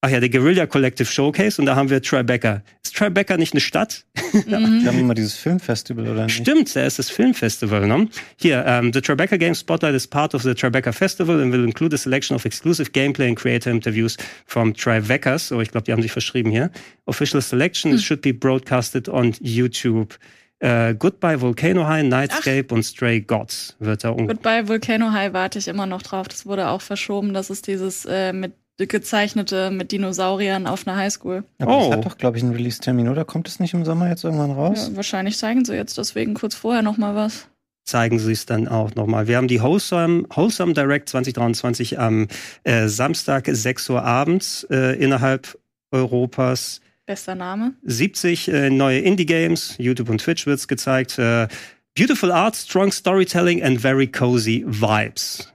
ach ja, der Guerilla Collective Showcase und da haben wir Tribeca. Ist Tribeca nicht eine Stadt? Mhm. Wir haben immer dieses Filmfestival, oder nicht? Stimmt, da ist das Filmfestival. Ne? Hier, um, the Tribeca Games Spotlight is part of the Tribeca Festival and will include a selection of exclusive gameplay and creator interviews from Tribecas. So, ich glaube, die haben sich verschrieben hier. Official selection hm. should be broadcasted on YouTube. Äh, Goodbye Volcano High, Nightscape Ach. und Stray Gods wird da um. Goodbye Volcano High warte ich immer noch drauf. Das wurde auch verschoben. Das ist dieses äh, mit gezeichnete mit Dinosauriern auf einer Highschool. Aber oh. das hat doch, glaube ich, einen Release-Termin, oder? Kommt es nicht im Sommer jetzt irgendwann raus? Ja, wahrscheinlich zeigen sie jetzt deswegen kurz vorher noch mal was. Zeigen sie es dann auch nochmal. Wir haben die Wholesome, Wholesome Direct 2023 am äh, Samstag 6 Uhr abends äh, innerhalb Europas. Bester Name. 70 äh, neue Indie-Games, YouTube und Twitch wird's gezeigt. Äh, Beautiful Art, Strong Storytelling and Very Cozy Vibes.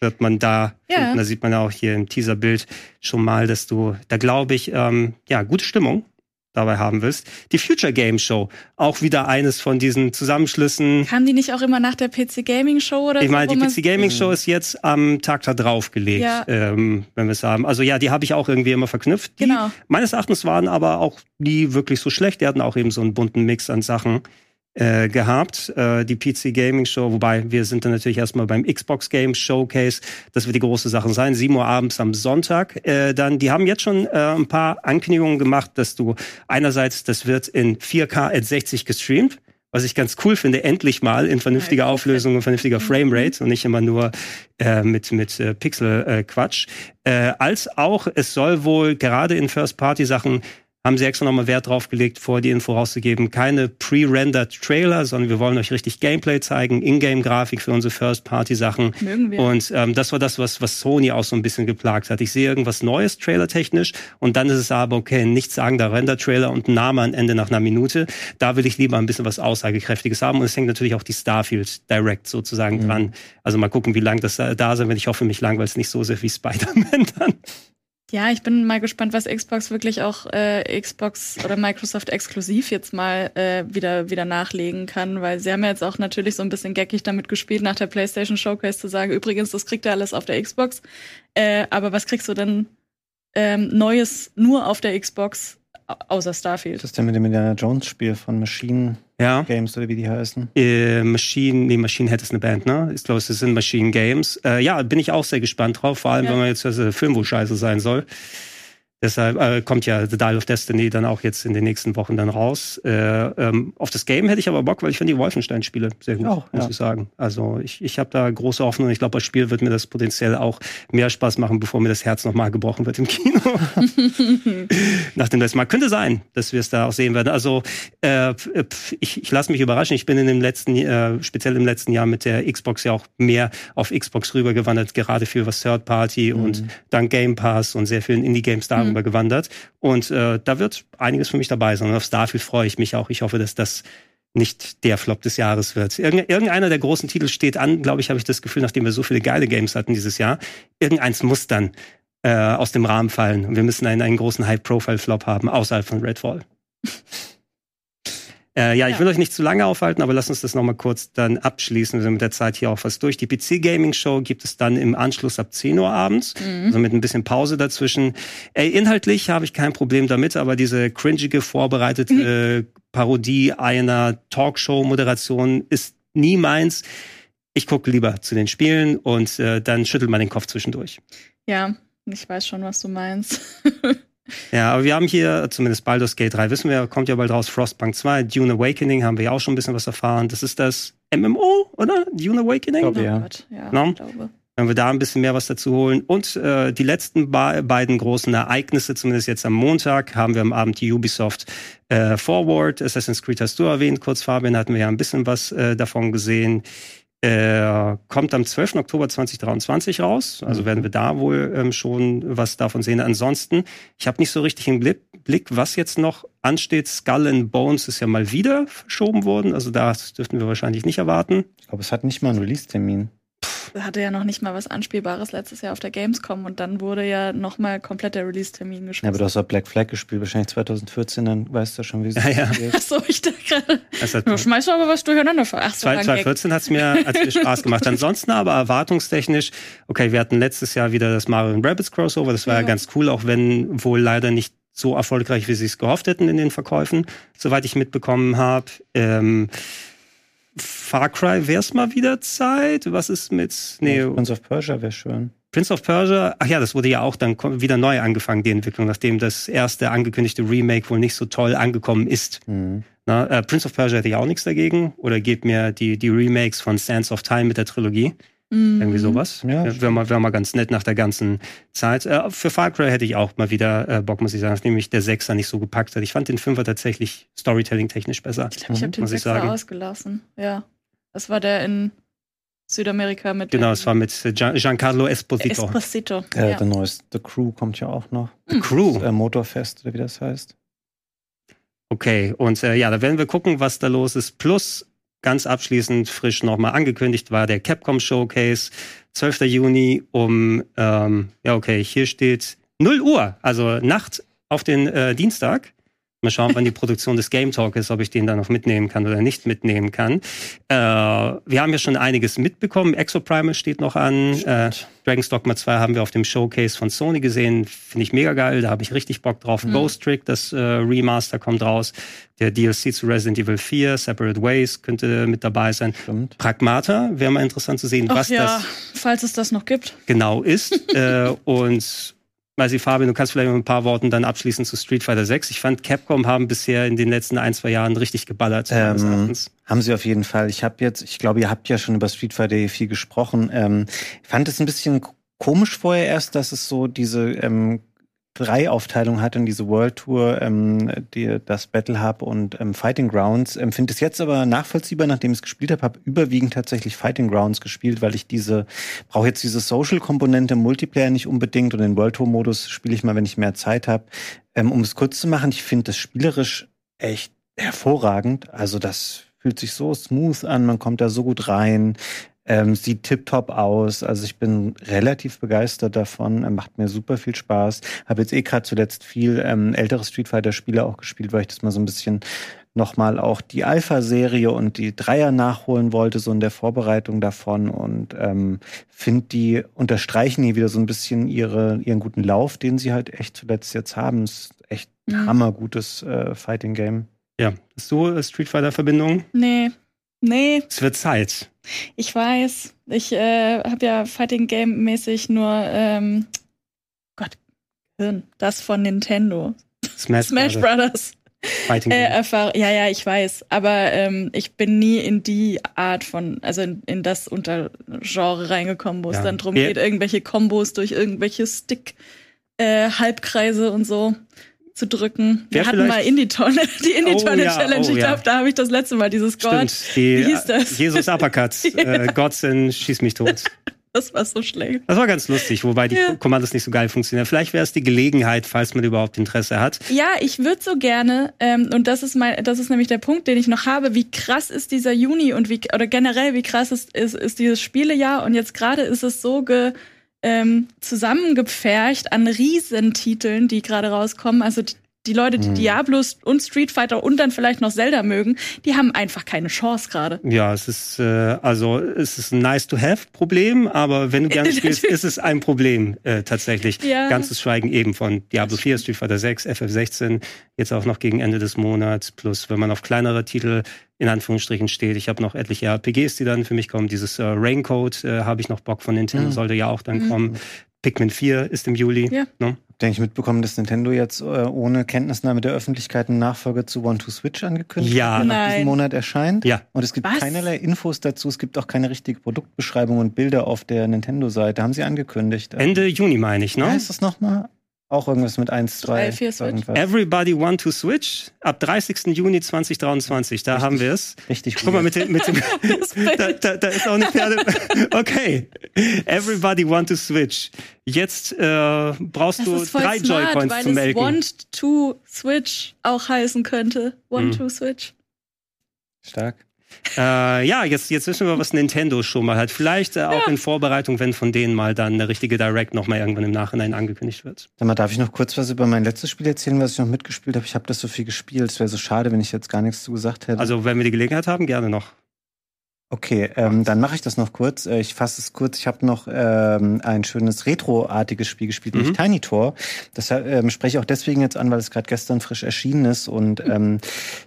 Wird man da, ja. finden. da sieht man auch hier im Teaserbild schon mal, dass du, da glaube ich, ähm, ja, gute Stimmung dabei haben willst. Die Future Game Show, auch wieder eines von diesen Zusammenschlüssen. Haben die nicht auch immer nach der PC Gaming Show oder Ich meine, so, die PC Gaming Show ist jetzt am Tag da drauf gelegt, ja. ähm, wenn wir es haben. Also ja, die habe ich auch irgendwie immer verknüpft. Die genau. meines Erachtens waren aber auch nie wirklich so schlecht. Die hatten auch eben so einen bunten Mix an Sachen äh, gehabt, äh, die PC Gaming Show, wobei wir sind dann natürlich erstmal beim Xbox Game Showcase, das wird die große Sache sein, 7 Uhr abends am Sonntag. Äh, dann, die haben jetzt schon äh, ein paar Ankündigungen gemacht, dass du einerseits, das wird in 4K at 60 gestreamt, was ich ganz cool finde, endlich mal in vernünftiger Auflösung und vernünftiger mhm. Framerate und nicht immer nur äh, mit, mit äh, Pixel-Quatsch. Äh, als auch, es soll wohl gerade in First-Party-Sachen haben sie extra nochmal Wert drauf gelegt, vor die Info rauszugeben. Keine pre-rendered Trailer, sondern wir wollen euch richtig Gameplay zeigen, Ingame-Grafik für unsere First-Party-Sachen. Mögen wir. Und ähm, das war das, was, was Sony auch so ein bisschen geplagt hat. Ich sehe irgendwas Neues, trailertechnisch, und dann ist es aber, okay, nichts sagen, da Render-Trailer und ein Name am Ende nach einer Minute. Da will ich lieber ein bisschen was Aussagekräftiges haben. Und es hängt natürlich auch die Starfield Direct sozusagen mhm. dran. Also mal gucken, wie lang das da sein wird. Ich hoffe, mich langweilt es nicht so sehr wie Spider-Man dann. Ja, ich bin mal gespannt, was Xbox wirklich auch äh, Xbox oder Microsoft exklusiv jetzt mal äh, wieder wieder nachlegen kann, weil sie haben ja jetzt auch natürlich so ein bisschen geckig damit gespielt, nach der PlayStation Showcase zu sagen, übrigens, das kriegt ihr alles auf der Xbox. Äh, aber was kriegst du denn ähm, Neues nur auf der Xbox außer Starfield? Das ist der mit dem Indiana Jones Spiel von Machine ja. Games oder wie die heißen. Äh, Machine, nee, Machine Head ist eine Band, ne? Ich glaube, es sind Machine Games. Äh, ja, bin ich auch sehr gespannt drauf, vor allem, ja. wenn man jetzt dass der Film wohl scheiße sein soll. Deshalb äh, kommt ja The Dial of Destiny dann auch jetzt in den nächsten Wochen dann raus. Äh, ähm, auf das Game hätte ich aber Bock, weil ich finde die Wolfenstein-Spiele sehr gut, auch, muss ja. ich sagen. Also ich, ich habe da große Hoffnung. Ich glaube, das Spiel wird mir das potenziell auch mehr Spaß machen, bevor mir das Herz nochmal gebrochen wird im Kino. Nach dem letzten Mal. Könnte sein, dass wir es da auch sehen werden. Also äh, ich, ich lasse mich überraschen. Ich bin in dem letzten, äh, speziell im letzten Jahr mit der Xbox ja auch mehr auf Xbox rübergewandert, gerade für was Third Party mhm. und dank Game Pass und sehr vielen Indie-Games da mhm rübergewandert. Und äh, da wird einiges für mich dabei sein. Und auf Starfield freue ich mich auch. Ich hoffe, dass das nicht der Flop des Jahres wird. Irgend, irgendeiner der großen Titel steht an, glaube ich, habe ich das Gefühl, nachdem wir so viele geile Games hatten dieses Jahr. Irgendeins muss dann äh, aus dem Rahmen fallen. Und wir müssen einen, einen großen High-Profile-Flop haben, außerhalb von Redfall. Äh, ja, ich will euch nicht zu lange aufhalten, aber lasst uns das nochmal kurz dann abschließen. Wir sind mit der Zeit hier auch fast durch. Die PC Gaming Show gibt es dann im Anschluss ab 10 Uhr abends, mhm. also mit ein bisschen Pause dazwischen. Ey, inhaltlich habe ich kein Problem damit, aber diese cringige, vorbereitete mhm. Parodie einer Talkshow-Moderation ist nie meins. Ich gucke lieber zu den Spielen und äh, dann schüttelt man den Kopf zwischendurch. Ja, ich weiß schon, was du meinst. ja, aber wir haben hier zumindest Baldur's Gate 3, wissen wir, kommt ja bald raus, Frostpunk 2, Dune Awakening haben wir ja auch schon ein bisschen was erfahren. Das ist das MMO, oder? Dune Awakening? Ich glaube, ja. ja, no? glaube. Wenn wir da ein bisschen mehr was dazu holen. Und äh, die letzten beiden großen Ereignisse, zumindest jetzt am Montag, haben wir am Abend die Ubisoft äh, Forward. Assassin's Creed hast du erwähnt, kurz Fabian, hatten wir ja ein bisschen was äh, davon gesehen. Äh, kommt am 12. Oktober 2023 raus. Also mhm. werden wir da wohl ähm, schon was davon sehen. Ansonsten, ich habe nicht so richtig im Blick, was jetzt noch ansteht. Skull and Bones ist ja mal wieder verschoben worden. Also das dürften wir wahrscheinlich nicht erwarten. Ich glaube, es hat nicht mal einen Release-Termin hatte ja noch nicht mal was Anspielbares letztes Jahr auf der Gamescom und dann wurde ja noch mal komplett der Release-Termin geschlossen. Ja, aber du hast auch Black Flag gespielt, wahrscheinlich 2014, dann weißt du schon, wie es ja, ja. geht. Achso, ich dachte gerade, du schmeißt aber was durcheinander. Ach so, 2014 hat es mir, hat's mir Spaß gemacht. Ansonsten aber erwartungstechnisch, okay, wir hatten letztes Jahr wieder das Mario Rabbits Crossover, das war ja. ja ganz cool, auch wenn wohl leider nicht so erfolgreich, wie sie es gehofft hätten in den Verkäufen, soweit ich mitbekommen habe. Ähm, Far Cry wäre es mal wieder Zeit. Was ist mit. Nee, Prince of Persia wäre schön. Prince of Persia, ach ja, das wurde ja auch dann wieder neu angefangen, die Entwicklung, nachdem das erste angekündigte Remake wohl nicht so toll angekommen ist. Mhm. Na, äh, Prince of Persia hätte ich auch nichts dagegen. Oder gebt mir die, die Remakes von Sands of Time mit der Trilogie. Mhm. Irgendwie sowas. Ja, wäre mal, wär mal ganz nett nach der ganzen Zeit. Äh, für Far Cry hätte ich auch mal wieder äh, Bock, muss ich sagen, nämlich der Sechser nicht so gepackt hat. Ich fand den Fünfer tatsächlich Storytelling-technisch besser. Ich glaube, ich habe den Sechser ausgelassen. Ja. Das war der in Südamerika mit. Genau, es war mit Gian Giancarlo Esposito. Esposito. Äh, ja. Der neueste The Crew kommt ja auch noch. The hm. Crew. Das, äh, Motorfest oder wie das heißt. Okay, und äh, ja, da werden wir gucken, was da los ist. Plus ganz abschließend frisch nochmal angekündigt war der Capcom Showcase, 12. Juni um, ähm, ja okay, hier steht 0 Uhr, also Nacht auf den äh, Dienstag. Mal schauen, wann die Produktion des Game Talk ist, ob ich den dann noch mitnehmen kann oder nicht mitnehmen kann. Äh, wir haben ja schon einiges mitbekommen. Exoprimal steht noch an. Äh, Dragon's Dogma 2 haben wir auf dem Showcase von Sony gesehen. Finde ich mega geil. Da habe ich richtig Bock drauf. Mhm. Ghost Trick, das äh, Remaster kommt raus. Der DLC zu Resident Evil 4, Separate Ways könnte mit dabei sein. Stimmt. Pragmata wäre mal interessant zu sehen, Ach was ja, das falls es das noch gibt. Genau ist. äh, und weiß ich, Fabian, du kannst vielleicht mit ein paar Worten dann abschließen zu Street Fighter 6. Ich fand, Capcom haben bisher in den letzten ein, zwei Jahren richtig geballert. Ähm, haben sie auf jeden Fall. Ich habe jetzt, ich glaube, ihr habt ja schon über Street Fighter viel gesprochen. Ähm, ich fand es ein bisschen komisch vorher erst, dass es so diese ähm, drei Aufteilungen hat in diese World Tour, ähm, die, das Battle Hub und ähm, Fighting Grounds. Ähm, Finde es jetzt aber nachvollziehbar, nachdem ich es gespielt habe, habe überwiegend tatsächlich Fighting Grounds gespielt, weil ich diese, brauche jetzt diese Social-Komponente im Multiplayer nicht unbedingt und den World Tour-Modus spiele ich mal, wenn ich mehr Zeit habe. Ähm, um es kurz zu machen, ich finde das spielerisch echt hervorragend. Also das fühlt sich so smooth an, man kommt da so gut rein. Ähm, sieht tipptopp aus. Also ich bin relativ begeistert davon. Ähm, macht mir super viel Spaß. Habe jetzt eh gerade zuletzt viel ähm, ältere Street Fighter-Spiele auch gespielt, weil ich das mal so ein bisschen nochmal auch die Alpha-Serie und die Dreier nachholen wollte, so in der Vorbereitung davon. Und ähm, finde, die unterstreichen hier wieder so ein bisschen ihre, ihren guten Lauf, den sie halt echt zuletzt jetzt haben. Ist echt ein hammergutes äh, Fighting-Game. Ja, hast du äh, Street Fighter-Verbindung? Nee. Nee. Es wird Zeit. Ich weiß. Ich äh, habe ja Fighting Game mäßig nur ähm, Gott, Hirn, das von Nintendo. Smash, Smash Brothers. Fighting äh. Ja, ja, ich weiß. Aber ähm, ich bin nie in die Art von, also in, in das Untergenre reingekommen, wo ja. es dann drum ja. geht, irgendwelche Kombos durch irgendwelche Stick äh, Halbkreise und so zu drücken. Wir hatten mal Indie-Tonne, die Indie-Tonne oh, ja, Challenge. Oh, ich glaube, ja. da habe ich das letzte Mal dieses Gold. Stimmt, die, Wie hieß das? Jesus Uppercut. ja. äh, Godsinn, schieß mich tot. Das war so schlecht. Das war ganz lustig, wobei die ja. Kommandos nicht so geil funktionieren. Vielleicht wäre es die Gelegenheit, falls man überhaupt Interesse hat. Ja, ich würde so gerne, ähm, und das ist mein, das ist nämlich der Punkt, den ich noch habe, wie krass ist dieser Juni und wie, oder generell, wie krass ist, ist, ist dieses Spielejahr und jetzt gerade ist es so ge, ähm, zusammengepfercht an Riesentiteln, die gerade rauskommen. Also die Leute, die hm. Diablo und Street Fighter und dann vielleicht noch Zelda mögen, die haben einfach keine Chance gerade. Ja, es ist äh, also es ist ein nice to have Problem, aber wenn du gerne spielst, ist es ein Problem äh, tatsächlich. Ja. Ganz zu schweigen eben von Diablo 4, Street Fighter 6, FF16, jetzt auch noch gegen Ende des Monats, plus wenn man auf kleinere Titel in Anführungsstrichen steht. Ich habe noch etliche RPGs, die dann für mich kommen. Dieses äh, Raincoat äh, habe ich noch Bock von Nintendo, mhm. sollte ja auch dann mhm. kommen. Pikmin 4 ist im Juli. Ja. Ne? denke ich, mitbekommen, dass Nintendo jetzt äh, ohne Kenntnisnahme der Öffentlichkeit einen Nachfolger zu One to Switch angekündigt ja. hat, nach diesem Monat erscheint. Ja. Und es gibt Was? keinerlei Infos dazu. Es gibt auch keine richtige Produktbeschreibung und Bilder auf der Nintendo-Seite. Haben sie angekündigt. Ende Juni meine ich, ne? Heißt das nochmal? Auch irgendwas mit 1, 2. 3, 4 Switch. Everybody Want to Switch ab 30. Juni 2023. Da Richtig. haben wir es. Richtig Guck mal, mit dem, mit dem da, da, da, ist auch eine Pferde. Okay. Everybody Want to Switch. Jetzt äh, brauchst das du drei Joy-Cons zum Melken. Want to Switch auch heißen könnte. Want hm. to Switch. Stark. Äh, ja, jetzt, jetzt wissen wir, was Nintendo schon mal hat. Vielleicht äh, auch ja. in Vorbereitung, wenn von denen mal dann eine richtige Direct noch mal irgendwann im Nachhinein angekündigt wird. Sag mal, darf ich noch kurz was über mein letztes Spiel erzählen, was ich noch mitgespielt habe? Ich habe das so viel gespielt. Es wäre so schade, wenn ich jetzt gar nichts zu gesagt hätte. Also, wenn wir die Gelegenheit haben, gerne noch. Okay, ähm, dann mache ich das noch kurz. Äh, ich fasse es kurz. Ich habe noch ähm, ein schönes Retro-artiges Spiel gespielt, mhm. nämlich Tiny Tor. Das ähm, spreche ich auch deswegen jetzt an, weil es gerade gestern frisch erschienen ist. Und ähm,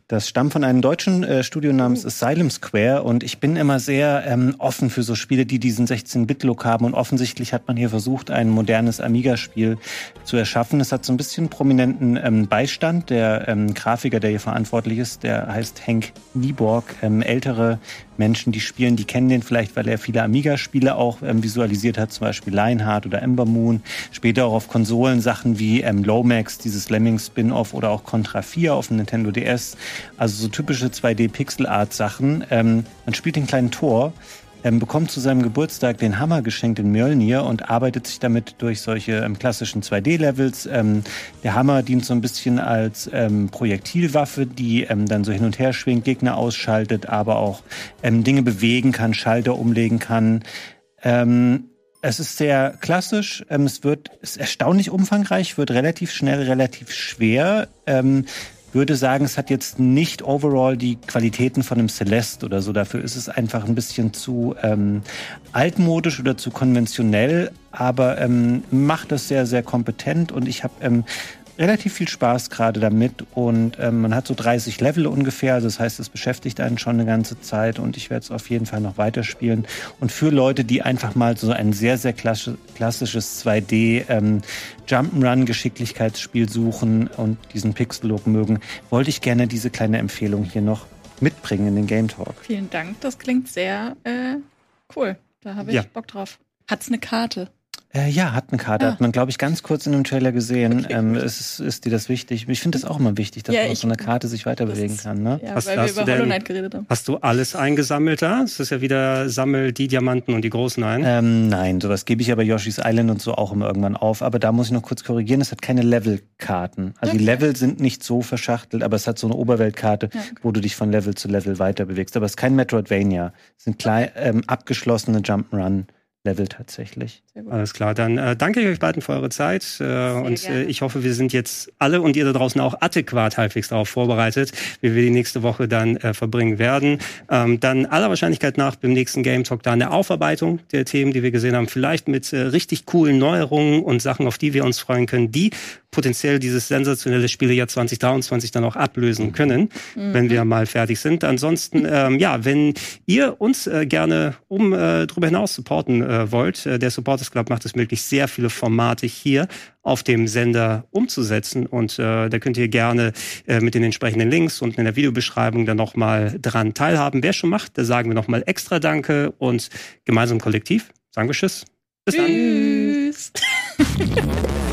das stammt von einem deutschen äh, Studio namens oh. Asylum Square. Und ich bin immer sehr ähm, offen für so Spiele, die diesen 16-Bit-Look haben. Und offensichtlich hat man hier versucht, ein modernes Amiga-Spiel zu erschaffen. Es hat so ein bisschen prominenten ähm, Beistand. Der ähm, Grafiker, der hier verantwortlich ist, der heißt Henk Nieborg. Ähm, ältere Menschen, die spielen, die kennen den vielleicht, weil er viele Amiga-Spiele auch ähm, visualisiert hat, zum Beispiel Lionheart oder Ember Moon. Später auch auf Konsolen Sachen wie ähm, Lomax, dieses Lemmings-Spin-Off oder auch Contra 4 auf dem Nintendo DS. Also so typische 2D-Pixel-Art-Sachen. Ähm, man spielt den kleinen Tor, ähm, bekommt zu seinem Geburtstag den Hammer geschenkt in Mjölnir und arbeitet sich damit durch solche ähm, klassischen 2D-Levels. Ähm, der Hammer dient so ein bisschen als ähm, Projektilwaffe, die ähm, dann so hin und her schwingt, Gegner ausschaltet, aber auch ähm, Dinge bewegen kann, Schalter umlegen kann. es ist sehr klassisch. es wird ist erstaunlich umfangreich, wird relativ schnell, relativ schwer würde sagen, es hat jetzt nicht overall die Qualitäten von einem Celeste oder so. Dafür ist es einfach ein bisschen zu ähm, altmodisch oder zu konventionell, aber ähm, macht das sehr, sehr kompetent und ich habe ähm, relativ viel Spaß gerade damit und ähm, man hat so 30 Level ungefähr, also das heißt, es beschäftigt einen schon eine ganze Zeit und ich werde es auf jeden Fall noch weiterspielen. Und für Leute, die einfach mal so ein sehr, sehr klassisches 2D ähm, Jump'n'Run Geschicklichkeitsspiel suchen und diesen Pixel-Look mögen, wollte ich gerne diese kleine Empfehlung hier noch mitbringen in den Game Talk. Vielen Dank, das klingt sehr äh, cool. Da habe ich ja. Bock drauf. Hat's eine Karte? Äh, ja, hat eine Karte. Ah. Hat man, glaube ich, ganz kurz in dem Trailer gesehen. Okay, ähm, ist, ist dir das wichtig? Ich finde das auch immer wichtig, dass ja, man auf so einer Karte sich weiter bewegen kann. Ne? Ja, hast, weil hast wir über Hollow Knight geredet haben. Hast du alles eingesammelt da? Es ist ja wieder Sammel die Diamanten und die großen ein. Ähm, nein, sowas gebe ich aber Yoshi's Island und so auch immer irgendwann auf. Aber da muss ich noch kurz korrigieren, es hat keine Levelkarten. Also okay. die Level sind nicht so verschachtelt, aber es hat so eine Oberweltkarte, ja, okay. wo du dich von Level zu Level weiter bewegst. Aber es ist kein Metroidvania. Es sind klein, ähm, abgeschlossene Jump'n'Run. Level tatsächlich. Alles klar, dann äh, danke ich euch beiden für eure Zeit äh, und äh, ich hoffe, wir sind jetzt alle und ihr da draußen auch adäquat halbwegs darauf vorbereitet, wie wir die nächste Woche dann äh, verbringen werden. Ähm, dann aller Wahrscheinlichkeit nach beim nächsten Game Talk da eine Aufarbeitung der Themen, die wir gesehen haben, vielleicht mit äh, richtig coolen Neuerungen und Sachen, auf die wir uns freuen können, die potenziell dieses sensationelle Spielejahr 2023 dann auch ablösen können, mhm. wenn wir mal fertig sind. Ansonsten, ähm, ja, wenn ihr uns äh, gerne um äh, darüber hinaus supporten äh, wollt, äh, der Supporters Club macht es möglich, sehr viele Formate hier auf dem Sender umzusetzen. Und äh, da könnt ihr gerne äh, mit den entsprechenden Links und in der Videobeschreibung dann nochmal dran teilhaben. Wer schon macht, da sagen wir nochmal extra Danke und gemeinsam kollektiv sagen wir Tschüss. Bis dann. Tschüss.